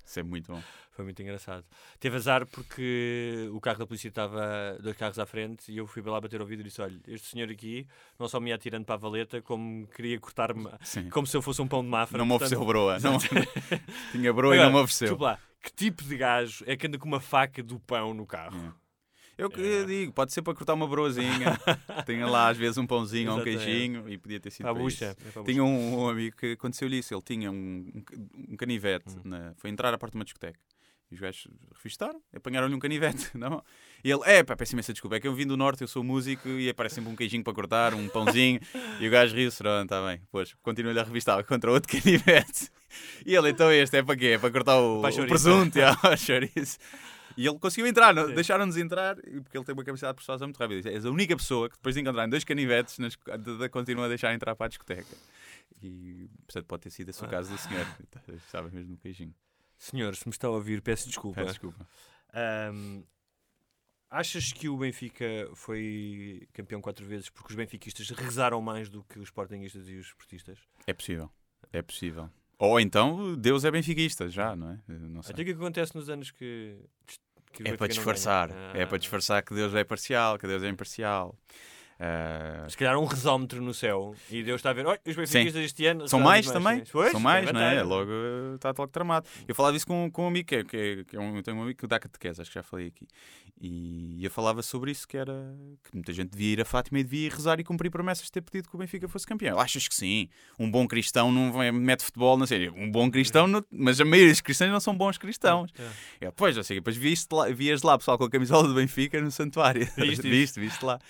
Isso é muito bom. Foi muito engraçado. Teve azar porque o carro da polícia estava dois carros à frente e eu fui lá bater ao vidro e disse: Olha, este senhor aqui não só me ia atirando para a valeta, como queria cortar-me como se eu fosse um pão de mafra. Não me ofereceu broa. Não, [LAUGHS] tinha broa e Agora, não me ofereceu. Lá, que tipo de gajo é que anda com uma faca do pão no carro? É. Eu eu digo, pode ser para cortar uma broazinha. [LAUGHS] Tinha lá às vezes um pãozinho ou um queijinho e podia ter sido Para bucha. É para Tinha um, um amigo que aconteceu-lhe isso. Ele tinha um, um, canivete. Hum. na- foi entrar à porta de uma discoteca. E os gajos revistaram, apanharam-lhe um canivete. [LAUGHS] Não? E ele, é pá, peço imensa desculpa, é que eu vim do norte, eu sou músico e aparece sempre um queijinho para cortar, um pãozinho. e o gajo riu-se, pronto, está bem. Pois, continua-lhe a revistar contra outro [LAUGHS] canivete. E ele, então este é para quê? É para cortar o, Para o presunto, já, o chouriço. E ele conseguiu entrar, deixaram-nos entrar, porque ele tem uma capacidade de persuasão muito rápida. És a única pessoa que depois de encontrarem dois canivetes nas, de, de, continua a deixar entrar para a discoteca. E, portanto, pode ter sido esse o caso do senhor. Estava mesmo no queijinho. Senhor, se me está a ouvir, peço desculpa. Peço desculpa. Ahm, achas que o Benfica foi campeão quatro vezes porque os benfiquistas rezaram mais do que os sportinguistas e os esportistas? É possível. É possível. Ou então Deus é benfiquista, já, não é? Não sei. Até o que acontece nos anos que. Que É para disfarçar. É para Ah. disfarçar que Deus é parcial, que Deus é imparcial. Ah, Se calhar um resómetro no céu e Deus está a ver. Olha, os benfiquistas este ano. São mais dos também. Pois, São mais, tem não é? Logo está logo tramado. Eu falava isso com, com um amigo que, é, que, é, que é um, eu tenho um amigo que dá catequese, acho que já falei aqui. E eu falava sobre isso, que era que muita gente devia ir a Fátima e devia ir rezar e cumprir promessas de ter pedido que o Benfica fosse campeão. Achas que sim? Um bom cristão não mete futebol na série. Um bom cristão, não- mas a maioria dos cristãos não são bons cristãos. Eu, pois, eu sei, depois viste lá, vias lá pessoal com a camisola do Benfica no santuário. Viste [LAUGHS] viste, viste lá.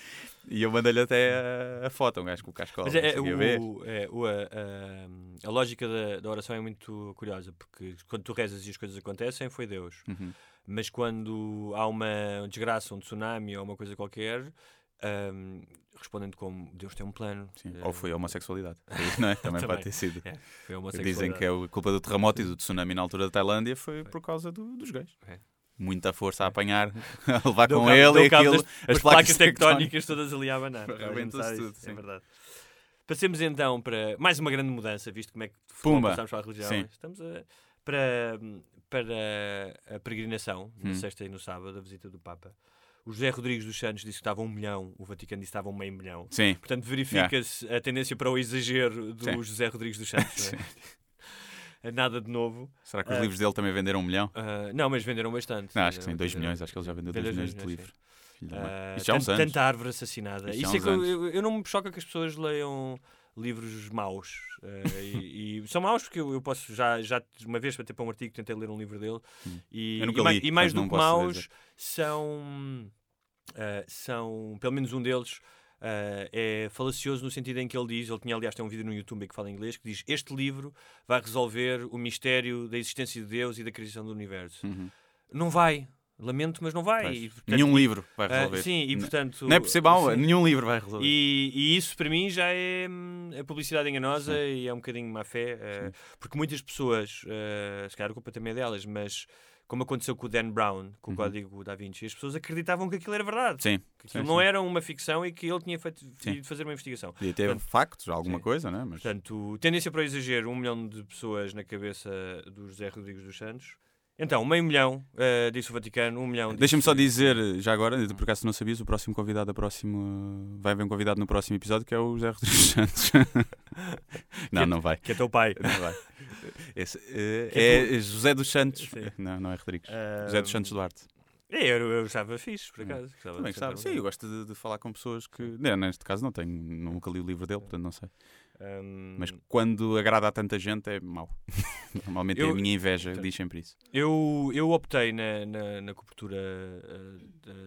E eu mandei-lhe até a, foto, um gajo com o cascola. Mas é, é, o é, o- a, a- a lógica da, da oração é muito curiosa, porque quando tu rezas e as coisas acontecem, foi Deus. Uhum. Mas quando há uma desgraça, um tsunami ou uma coisa qualquer, ahm, respondendo como Deus tem um plano. Sim, Eh, Ou foi a homossexualidade. Foi não é? [LAUGHS] Também, Também. pode ter sido. É, foi Dizem que é a culpa do terremoto e do tsunami na altura da Tailândia foi por causa do- dos gays. É. Muita força a apanhar, [LAUGHS] a levar Deu com cabo- ele e aquilo, das- as placas tectónicas todas ali a abanar. Arrebentou-se tudo, isso, sim. É verdade. Passemos então para mais uma grande mudança, visto como é que Pumba. passamos para a religião. Sim. Estamos a- para, para a peregrinação, na Hum. sexta e no sábado, a visita do Papa. O José Rodrigues dos Santos disse que estava um milhão, o Vaticano disse que estava um meio milhão. Sim, Portanto, verifica-se a tendência para o exagero do Sim. José Rodrigues dos Santos. [LAUGHS] não é? [LAUGHS] Nada de novo. será que os Ah. livros dele também venderam um milhão? Ah, não, mas venderam bastante. Não, acho que sim, Venderam- 2 venderam- milhões, acho que ele já vendeu 2 vendeu milhões dois de livros. Ah, Isto já há uns tant- anos. tanta árvore assassinada. Isto Isso é uns que eu, eu, não me choca que as pessoas leiam livros maus. Ah, e, [LAUGHS] e são maus porque eu, eu posso já, já uma vez bater para um artigo, tentei ler um livro dele e, nunca e, mai- li, e mais do que maus dizer. são, ah, são, pelo menos um deles, ah, é falacioso no sentido em que ele diz, ele tinha aliás tem um vídeo no YouTube que fala em inglês, que diz este livro vai resolver o mistério da existência de Deus e da criação do universo. Uhum. Não vai. Lamento, mas não vai. E, portanto, Nenhum livro vai ah, resolver. sim, e portanto... Não é por ser mau, sim. nenhum livro vai resolver. E, e isso para mim já é, hum, é publicidade enganosa e é um bocadinho má fé, eh, porque muitas pessoas, eh, se calhar a culpa também é delas, mas como aconteceu com o Dan Brown, com Uhum. o código da Vinci, as pessoas acreditavam que aquilo era verdade. Sim. Que aquilo sim, não sim. era uma ficção e que ele tinha feito, ido fazer uma investigação. Podia ter Portanto, factos, alguma sim. coisa, né? Mas... Portanto, tendência para o exagero, um milhão de pessoas na cabeça do José Rodrigues dos Santos. Então, meio milhão, eh, disse o Vaticano, um milhão. Deixa-me só dizer, já agora, por acaso não sabias, o próximo convidado da próxima. Vai haver um convidado no próximo episódio que é o José Rodrigues [LAUGHS] Santos. [LAUGHS] não, não vai. Que é teu pai. Não vai. Esse, eh, Que é é José dos Santos. Sim. Não, não é Rodrigues. Ah, José dos Santos Duarte. É, eu, eu estava fixe, por acaso. Gostava Também um Sim, eu gosto de, de falar com pessoas que. Não, neste caso não tenho, nunca li o livro dele, portanto não sei. Hum, Mas quando agrada a tanta gente é mau. [LAUGHS] Normalmente é Eu- a minha inveja Portanto, diz sempre isso. Eu, eu optei na, na, na cobertura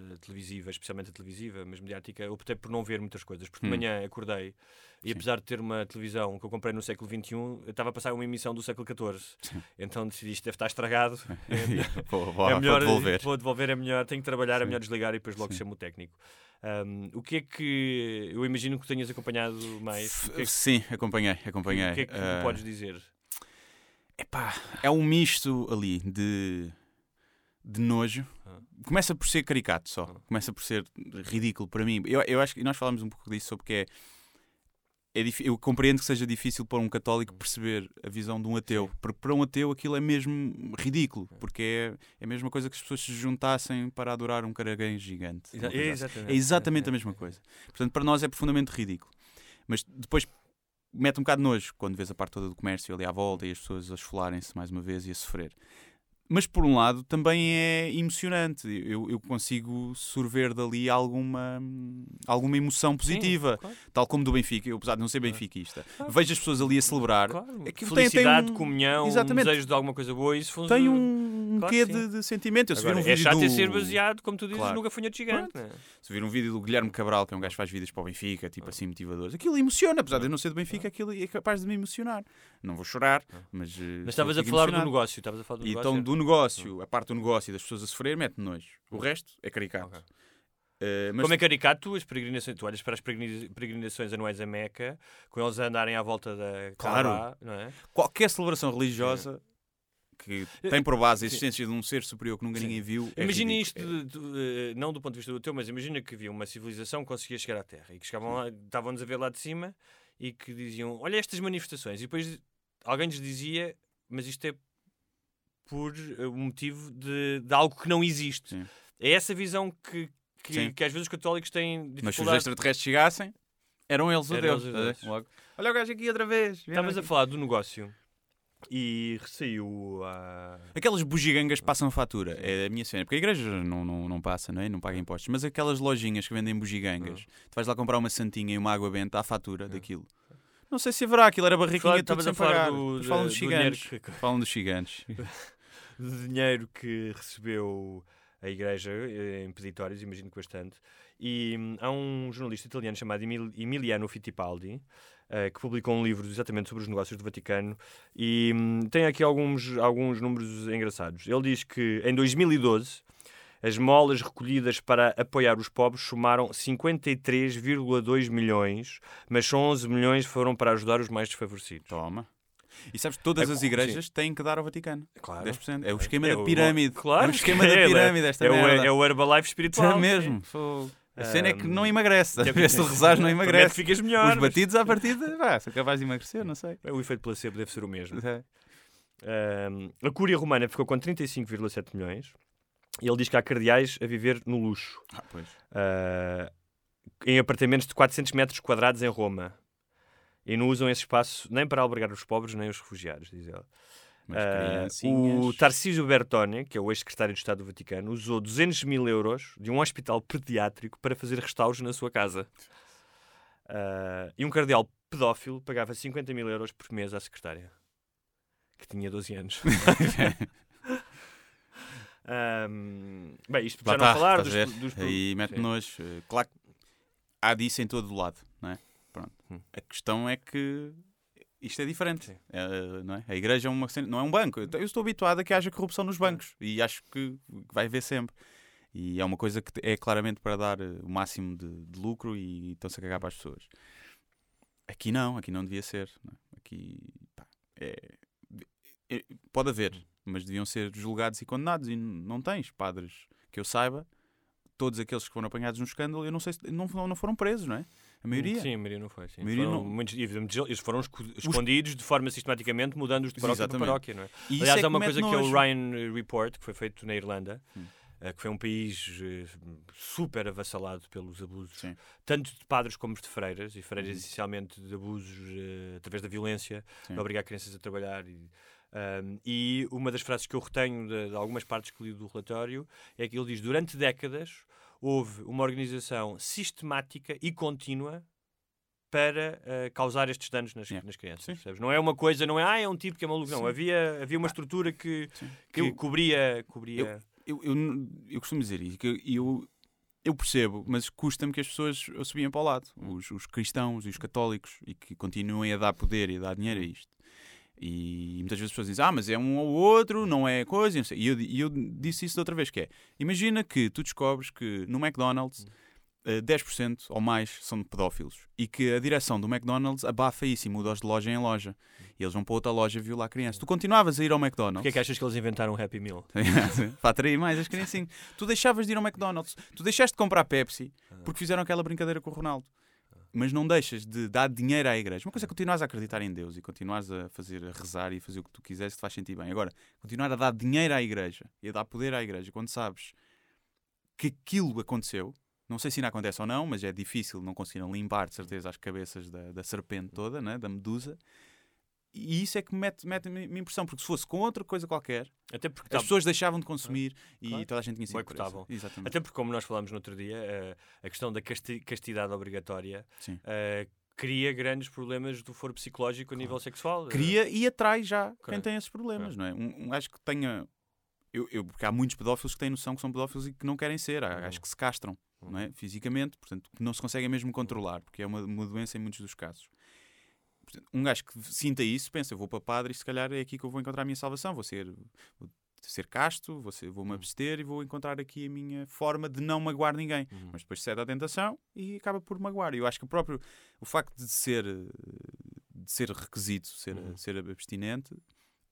da televisiva, especialmente a televisiva, mas mediática, optei por não ver muitas coisas, porque de Hum. manhã acordei e Sim. apesar de ter uma televisão que eu comprei no século XXI, eu estava a passar uma emissão do século XIV. Então decidi isto deve estar estragado. [LAUGHS] vou, vou, é vou melhor devolver. Vou devolver, é melhor, tenho que trabalhar, é Sim. melhor desligar e depois logo Sim. chamo o técnico. Hum, o que é que eu imagino que tenhas acompanhado mais? É que, Sim, acompanhei, acompanhei. o que, é que Ah, podes dizer? Epá, é um misto ali de, de nojo. Ah. Começa por ser caricato só. Ah. Começa por ser ridículo para mim. Eu, eu acho que nós falámos um pouco disso sobre que é. É eu compreendo que seja difícil para um católico perceber a visão de um ateu. Porque para um ateu aquilo é mesmo ridículo. Porque é, é a mesma coisa que as pessoas se juntassem para adorar um caraguém gigante. Exa- Uma coisa assim. exatamente. É exatamente É, a mesma coisa. Portanto, para nós é profundamente ridículo. Mas depois mete um bocado de nojo quando vês a parte toda do comércio ali à volta e as pessoas a esfolarem-se mais uma vez e a sofrer. Mas por um lado também é emocionante. Eu, eu consigo sorver dali alguma, alguma emoção positiva. claro. Tal como do Benfica. Eu, apesar de não ser benfiquista, vejo as pessoas ali a celebrar. Claro. Aquilo tem- tem Felicidade, um- comunhão, Exatamente. um desejo de alguma coisa boa, isso funciona. Tem um, Claro quê de, sim. de sentimento. Eu Agora, um é vídeo chato do... é ser baseado, como tu dizes, Claro. no gafanhoto gigante. né? Se vir um vídeo do Guilherme Cabral, que é um gajo que faz vídeos para o Benfica, tipo assim, motivadores, aquilo emociona, apesar de eu não ser do Benfica, aquilo é capaz de me emocionar. Não vou chorar, mas. eh, Mas estavas a falar do negócio. Estavas a falar do E negócio. então, do negócio, a parte do negócio e das pessoas a sofrer, mete nojo. O resto é caricato. Ok. Eh, mas Como é caricato, as peregrinações, tu olhas para as peregrina- peregrinações anuais a Meca, com eles a andarem à volta da Claro. Kaaba, não é? qualquer celebração religiosa que tem por base a Sim. existência de um ser superior que nunca Sim. ninguém viu. é Imagina isto, de- de- eh, não do ponto de vista do teu, mas imagina que havia uma civilização que conseguia chegar à Terra e que chegavam lá, estavam-nos a ver lá de cima e que diziam: Olha estas manifestações. E depois alguém lhes dizia: Mas isto é por eh, um motivo de, de algo que não existe. Sim. É essa visão que, que, que às vezes os católicos têm Mas se os dificuldade. extraterrestres chegassem, eram eles o Eram Deus. eles. Logo. Olha o gajo aqui outra vez. Estavas a falar do negócio e saiu a. Aquelas bugigangas passam fatura, é a minha cena. Porque a igreja não, não, não passa, não, é? não paga impostos. Mas aquelas lojinhas que vendem bugigangas, Ah. tu vais lá comprar uma santinha e uma água benta à fatura daquilo. Não sei se haverá, aquilo era barriquinha Fala- tudo sem a falar pagar. do- falam dos do gigantes. que- Falam dos gigantes. [LAUGHS] de dinheiro que recebeu a Igreja eh, em peditórios, imagino que bastante. E hum, há um jornalista italiano chamado Emil- Emiliano Fittipaldi eh, que publicou um livro exatamente sobre os negócios do Vaticano e hum, tem aqui alguns, alguns números engraçados. Ele diz que em 2012 as molas recolhidas para apoiar os pobres somaram 53,2 milhões, mas só 11 milhões foram para ajudar os mais desfavorecidos. Toma. E sabes que todas É as igrejas têm que dar ao Vaticano. Claro. 10%. É o esquema É da o- pirâmide. Claro, é o esquema da é, pirâmide, esta é, o, é o Herbalife espiritual. É mesmo. A cena é que não emagrece. [LAUGHS] que- Se tu rezares, não [LAUGHS] emagrece. ficas melhor. Os mas- batidos à [LAUGHS] partida, vá, são capazes de emagrecer, não sei. O efeito placebo deve ser o mesmo. É. Um, a Cúria Romana ficou com 35,7 milhões. E ele diz que há cardeais a viver no luxo. Ah, pois. Uh, em apartamentos de 400 metros quadrados em Roma. E não usam esse espaço nem para albergar os pobres nem os refugiados, diz ele. Criancinhas... o Tarcísio Bertone, que é o ex-secretário de Estado do Vaticano, usou 200 mil euros de um hospital pediátrico para fazer restauros na sua casa. Ah, e um cardeal pedófilo pagava 50 mil euros por mês à secretária, que tinha 12 anos. [LAUGHS] [LAUGHS] Ahm, bem, isto Lá já não tá, falar estás dos, dos, Aí mete sim. nojo. Eh, Claro que há disso em todo o lado, não é? Pronto. Hum. A questão é que isto é diferente. É, não é? A igreja é uma, não é um banco. Eu estou habituado a que haja corrupção nos bancos e acho que vai haver sempre. E é uma coisa que é claramente para dar eh, o máximo de, de lucro e estão-se a cagar para as pessoas. Aqui não, aqui não devia ser. não é? Aqui pá, é- é- pode haver, mas deviam ser julgados e condenados. E não tens padres que eu saiba, todos aqueles que foram apanhados no escândalo, eu não sei se não, não foram presos, não é? A maioria. Sim, a maioria não foi. Sim. Maioria foram não- muitos- eles foram esco- escondidos de forma sistematicamente, mudando-os de paróquia para paróquia. Não é? E Aliás, é há uma coisa que é o. Ryan Report, que foi feito na Irlanda, Hum. eh, que foi um país eh, super avassalado pelos abusos, Sim. tanto de padres como de freiras, e freiras Uhum. essencialmente de abusos eh, através da violência, Sim. de obrigar crianças a trabalhar. E, ahm, e uma das frases que eu retenho de, de algumas partes que li do relatório é que ele diz: durante décadas houve uma organização sistemática e contínua para eh, causar estes danos nas, Yeah. nas crianças. Não é uma coisa, não é ah, é um tipo que é maluco, não. Sim. Havia, havia uma estrutura que, Sim. que Eu- cobria. cobria... eu, eu, eu costumo dizer isso, que eu, eu, eu percebo, mas custa-me que as pessoas subiam para o lado, os, os cristãos e os católicos, e que continuem a dar poder e a dar dinheiro a isto. E muitas vezes as pessoas dizem, ah, mas é um ou outro, não é coisa. não sei. E eu, eu disse isso da outra vez, que é, imagina que tu descobres que no McDonald's eh, 10% ou mais são pedófilos e que a direção do McDonald's abafa isso e muda-os de loja em loja. E eles vão para outra loja violar crianças. Tu continuavas a ir ao McDonald's. Porquê é que achas que eles inventaram o Happy Meal? [LAUGHS] para atrair mais as criancinhas. Tu deixavas de ir ao McDonald's, tu deixaste de comprar Pepsi porque fizeram aquela brincadeira com o Ronaldo. Mas não deixas de dar dinheiro à igreja. Uma coisa é continuares a acreditar em Deus e continuares a fazer, a rezar e fazer o que tu quiseres, te faz sentir bem. Agora, continuar a dar dinheiro à igreja e a dar poder à igreja quando sabes que aquilo aconteceu, não sei se ainda acontece ou não, mas é difícil, não conseguiram limpar de certeza as cabeças da, da serpente toda, né? da medusa. E isso é que me mete, mete me impressão, porque se fosse com outra coisa qualquer, Até porque, as tá- pessoas deixavam de consumir e Claro. toda a gente tinha sido. Exatamente. até porque, como nós falámos no outro dia, eh, a questão da casti- castidade obrigatória eh, cria grandes problemas do foro psicológico a nível sexual. Eh, Cria e atrai já quem Correto. tem esses problemas, não é? Um, um gajo que tenha. Eu, eu- porque há muitos pedófilos que têm noção que são pedófilos e que não querem ser. Há Uhum. gajos que se castram, não é? Fisicamente, portanto, que não se conseguem mesmo controlar, porque é uma, uma doença em muitos dos casos. Portanto, um gajo que sinta isso, pensa, eu vou para padre e se calhar é aqui que eu vou encontrar a minha salvação. Vou ser, vou ser casto, vou, ser- Uhum. vou-me abster e vou encontrar aqui a minha forma de não magoar ninguém. Uhum. Mas depois cede à tentação e acaba por magoar. E eu acho que o próprio o facto de ser, de ser requisito, ser, Uhum. ser abstinente,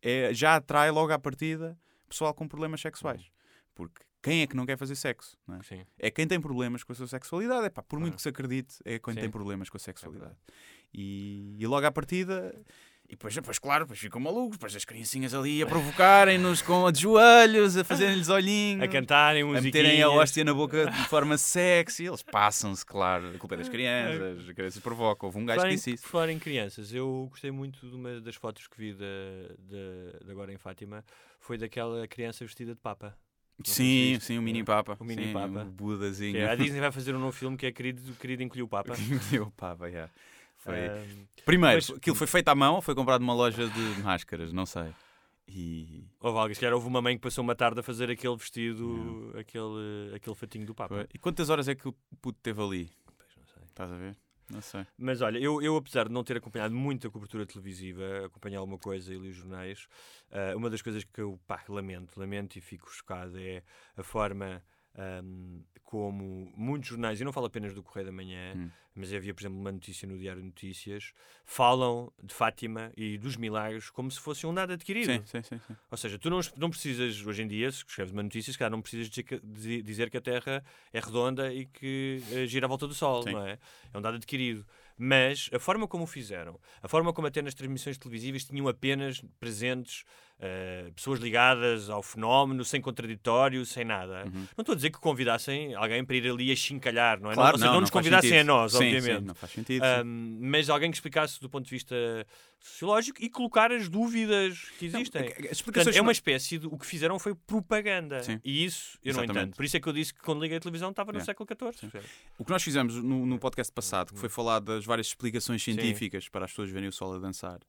é, já atrai logo à partida pessoal com problemas sexuais. Porque quem é que não quer fazer sexo? É? É quem tem problemas com a sua sexualidade. É pá, por muito Ah. que se acredite, é quem Sim. tem problemas com a sexualidade. E, e logo à partida. E depois, depois, claro, depois ficam malucos, depois as criancinhas ali a provocarem-nos com de joelhos, a fazerem-lhes olhinhos, A cantarem a meterem a hóstia na boca de forma sexy, eles passam-se, claro, a culpa é das crianças, as crianças provocam. Houve um gajo que disse isso. por falar em crianças, eu gostei muito de uma das fotos que vi de, de- de agora em Fátima. Foi daquela criança vestida de Papa. se Sim, sim, o mini papa. O mini sim, papa. O Budazinho. É, a [LAUGHS] Disney vai fazer um novo filme que é Querido, querido Encolheu o Papa. o papa, yeah. Foi... Ahm, Primeiro, mas- aquilo foi feito à mão ou foi comprado numa loja de máscaras? Não sei. E houve alguém, se calhar houve uma mãe que passou uma tarde a fazer aquele vestido, aquele, aquele fatinho do Papa. E quantas horas é que o puto teve ali? Pois, não sei. Estás a ver? Não sei. Mas olha, eu, eu apesar de não ter acompanhado muita cobertura televisiva, acompanhar alguma coisa e li os jornais, ah, uma das coisas que eu pá, lamento, lamento e fico chocado é a forma ahm, como muitos jornais, e não falo apenas do Correio da Manhã, Hum. mas havia, por exemplo, uma notícia no Diário de Notícias, falam de Fátima e dos milagres como se fosse um nada adquirido. Sim, sim, sim. sim. Ou seja, tu não, não precisas, hoje em dia, se escreves uma notícia, se calhar não precisas dizer que, dizer- dizer que a Terra é redonda e que eh, gira à volta do Sol, Sim. não é? É um dado adquirido. Mas a forma como o fizeram, a forma como até nas transmissões televisivas tinham apenas presentes Uh, pessoas ligadas ao fenómeno, sem contraditório, sem nada. Uhum. Não estou a dizer que convidassem alguém para ir ali a chincalhar, não é? Claro, não, não, não não nos convidassem sentido. a nós, Sim, obviamente. sim, não faz sentido. Um, mas alguém que explicasse do ponto de vista sociológico e colocar as dúvidas que existem. As Portanto, explicações é uma não- espécie de. O que fizeram foi propaganda. Sim. E isso eu não Exatamente. entendo. Por isso é que eu disse que quando liguei a televisão estava no Yeah. século XIV. O que nós fizemos no, no podcast passado, que foi falar das várias explicações científicas para as pessoas verem o sol a dançar,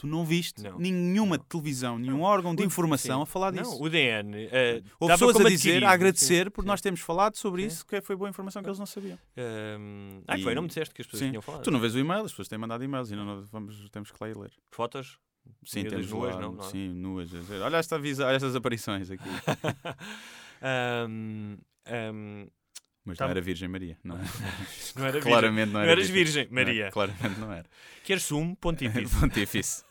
tu não viste Não. nenhuma televisão, nenhum órgão de informação sim. a falar disso. Não, o DN. eh, Houve pessoas a dizer, a agradecer Sim, por sim. nós termos falado sobre isso, que foi boa informação que eles não sabiam. Um, ah, E- foi, não me disseste que as pessoas tinham falado. Tu não vês o e-mail, as pessoas têm mandado e-mails e não, não- vamos, temos que lá ir ler. Fotos? Sim, temos nuas, lá, não, não é? sim, nuas. Olha, esta olha estas aparições aqui. Um, [LAUGHS] um, Mas Tá- não era Virgem Maria, não é? não era [LAUGHS] virgem. Claramente não Não era eras virgem, Não é, Maria. claramente não era. Queres sumo? Pontífice. [LAUGHS] Pontífice.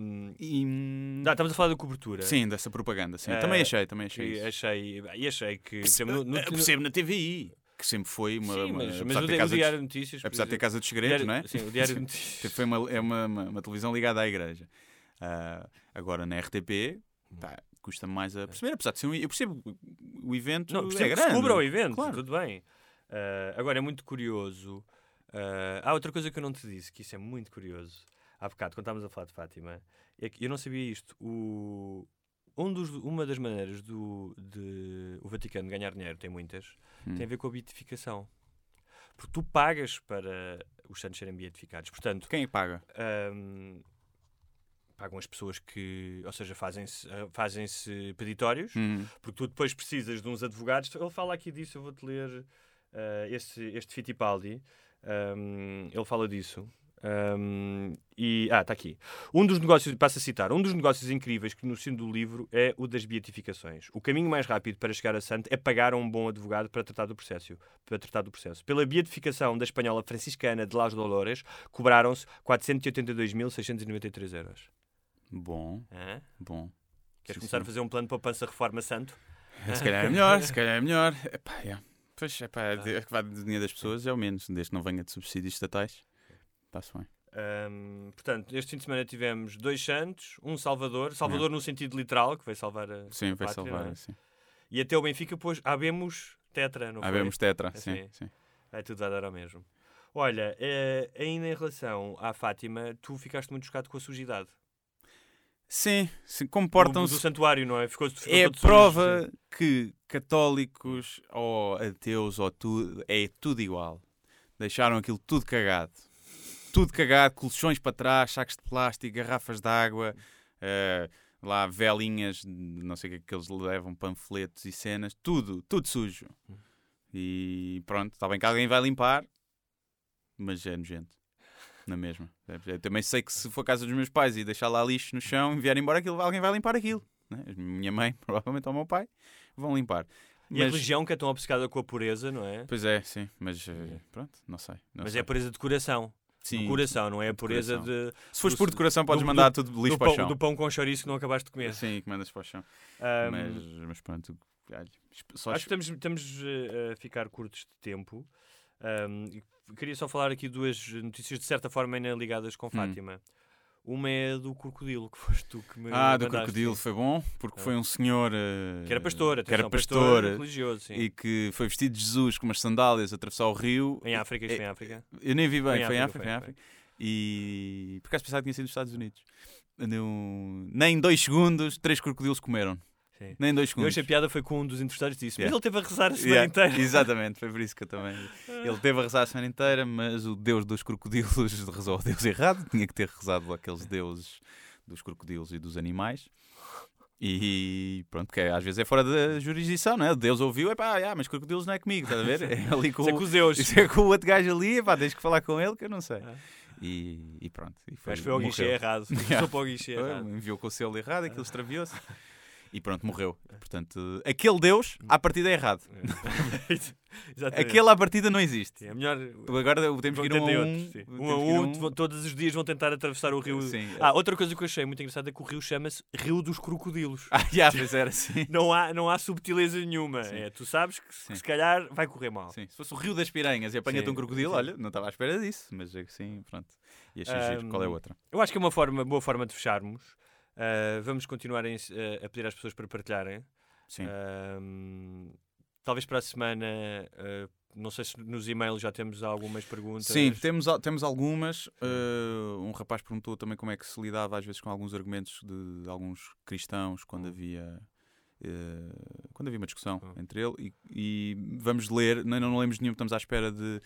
Um, E... não, estamos a falar da cobertura. Sim, dessa propaganda, sim. Eh, também achei, também achei E isso. achei, e achei que. por Perce- exemplo, no- no- percebo na TVI, que sempre foi uma... Sim, uma- mas, apesar mas de o, Di- o de- Diário de Notícias. Apesar de ter Casa dos Segredos, Diário- não é? Sim, o Diário de [LAUGHS] Notícias. Foi uma, é uma, uma, uma televisão ligada à igreja. Ah, agora na RTP, pá, custa mais a perceber, apesar de ser um, eu percebo o- evento Não, é percebo que grande. se cubra o evento, claro. tudo bem. Ah, agora é muito curioso. ah, há outra coisa que eu não te disse, que isso é muito curioso. Há bocado, quando estávamos a falar de Fátima, é que eu não sabia isto. O, um dos, uma das maneiras do de, o Vaticano ganhar dinheiro, tem muitas, Hum. tem a ver com a beatificação. Porque tu pagas para os santos serem beatificados. Portanto, Quem é paga? ahm, pagam as pessoas que, ou seja, fazem-se ah, fazem-se peditórios, Hum. porque tu depois precisas de uns advogados. Ele fala aqui disso, eu vou-te ler ah, este, este Fittipaldi. Ahm, ele fala disso. Ahm, e, ah, está aqui. Um dos negócios, passo a citar, um dos negócios incríveis que no sino do livro é o das beatificações. O caminho mais rápido para chegar a santo é pagar a um bom advogado para tratar do processo. Para tratar do processo. Pela beatificação da espanhola franciscana de Las Dolores, cobraram-se 482.693 euros. Bom, Hã? bom. Queres Sim, começar a sim. fazer um plano para a pança reforma santo? Se calhar é melhor, se calhar é melhor. Epá, é. Pois, epá, é que vai do dinheiro das pessoas é o menos, desde que não venha de subsídios estatais. Está-se bem. Ahm, portanto, este fim de semana tivemos dois santos, um Salvador, Salvador no sentido literal, que vai salvar a Sim, vai pátria, salvar. é? Sim. E até o Benfica, pois, habemos tetra, não foi? Havemos tetra, É sim, assim. sim. Vai tudo vai dar ao mesmo. Olha, eh, ainda em relação à Fátima, tu ficaste muito chocado com a sujidade. Sim, sim Do, comportam-se do santuário, não é? Ficou, ficou É sujo, prova sim. que católicos ou ateus ou tudo é tudo igual. Deixaram aquilo tudo cagado. Tudo cagado, colchões para trás, sacos de plástico, garrafas de água, eh, lá velinhas, não sei o que é que eles levam, panfletos e cenas, tudo, tudo sujo. E pronto, está bem que alguém vai limpar, mas é nojento. Na mesma. Eu também sei que se for a casa dos meus pais e deixar lá lixo no chão e vier embora aquilo, alguém vai limpar aquilo. né? Minha mãe, [LAUGHS] provavelmente, ou o meu pai, vão limpar. E a religião que é tão obcecada com a pureza, não é? Pois é, sim, mas eh, pronto, não sei. não Mas sei. é a pureza de coração. Sim, Do coração, não é a pureza coração. de, Se fores do- por decoração, podes do- mandar do- tudo lixo do, para o chão. do pão com chouriço que não acabaste de comer. Sim, que mandas para o chão. Ahm, Mas, mas pronto, olha, só Acho que estamos, estamos eh, a ficar curtos de tempo. E queria só falar aqui duas notícias de certa forma ainda ligadas Hum. com Fátima. Uma é do crocodilo, que foste tu que me Ah, do crocodilo foi bom, porque foi um senhor eh, Que era pastor, que era atenção, pastor, religioso, sim. e que foi vestido de Jesus com umas sandálias a atravessar o rio. Em África, isto É- foi em África. Eu nem vi bem, Foi em África, foi em África. E por acaso pensava que tinha sido nos Estados Unidos. Nem dois segundos, três crocodilos comeram. Sim. Nem dois Eu segundos. achei piada foi com um dos entrevistados disse, Yeah. mas ele teve a rezar a semana Yeah, inteira. Exatamente, foi por isso que eu também. [LAUGHS] Ele teve a rezar a semana inteira, mas o deus dos crocodilos [LAUGHS] rezou ao deus errado. Tinha que ter rezado aqueles deuses dos crocodilos e dos animais. E pronto, que é- às vezes é fora da jurisdição, não é? Deus ouviu, é pá, ah, mas crocodilos não é comigo, estás a ver? É ali com, Isso é o- com os Deus. isso é com o outro gajo ali, pá, tens que falar com ele que eu não sei. Ah. E, e pronto. E Mas foi ao guichê errado. Só para o guichê Foi, errado. enviou com o selo errado, aquilo extraviou-se. E pronto, morreu. Portanto, aquele Deus, à partida é errado. [LAUGHS] Exatamente. Aquele à partida não existe. Sim, é melhor. Agora temos que ir um a um. sim. Um a um, todos os dias vão tentar atravessar o rio. Sim. Ah, outra coisa que eu achei muito engraçada é que o rio chama-se Rio dos Crocodilos. Ah, já, pois era assim. [LAUGHS] Não há, não há subtileza nenhuma. Sim. É, tu sabes que se, Sim. se calhar vai correr mal. Sim, Se fosse o Rio das Piranhas e apanha-te Sim, um crocodilo, sim. olha, não estava à espera disso, mas é que sim, pronto. E achei giro. Qual é a outra? Eu acho que é uma forma, boa forma de fecharmos. Uh, vamos continuar a, ins- a- pedir às pessoas para partilharem. Sim. Ahm, talvez para a semana, uh, não sei se nos e-mails já temos algumas perguntas. Sim, temos, temos algumas. Uh, um rapaz perguntou também como é que se lidava às vezes com alguns argumentos de alguns cristãos quando Hum. havia. uh, quando havia uma discussão Hum. entre ele e, e vamos ler, não, não lemos nenhum, estamos à espera de,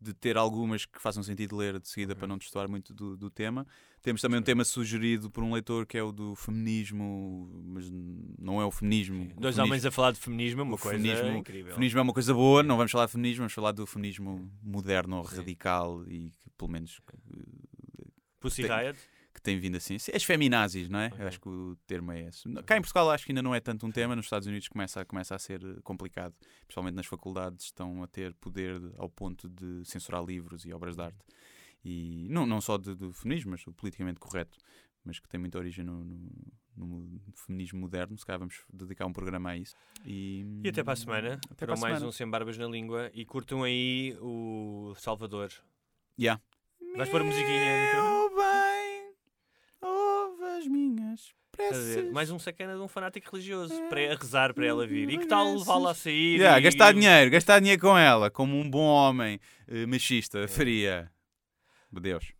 de ter algumas que façam sentido ler de seguida Uhum. para não destoar muito do, do tema. Temos também um tema sugerido por um leitor que é o do feminismo, mas não é o feminismo. O Dois feminismo- homens a falar de feminismo é uma coisa feminismo- incrível. Feminismo é uma coisa boa, não vamos falar de feminismo, vamos falar do feminismo moderno ou radical e que pelo menos Pussy tem- Riot. Tem vindo assim. As feminazis, não é? Ok. Eu acho que o termo é esse. Cá em Portugal acho que ainda não é tanto um tema, nos Estados Unidos começa, a- começa a ser eh, complicado, principalmente nas faculdades estão a ter poder de- ao ponto de censurar livros e obras de arte. E não, não só de, de feminismo, mas do politicamente correto, mas que tem muita origem no, no- no feminismo moderno. Se calhar vamos dedicar um programa a isso. E, E até para a semana, Até para mais semana. um Sem Barbas na Língua e curtam aí o Salvador. Yeah. Vais pôr a musiquinha as minhas preces. Mais um sacana de um fanático religioso para a rezar para ela vir. E que tal levá-la a sair? Yeah, e- gastar dinheiro, gastar dinheiro com ela, como um bom homem eh, machista faria. Deus.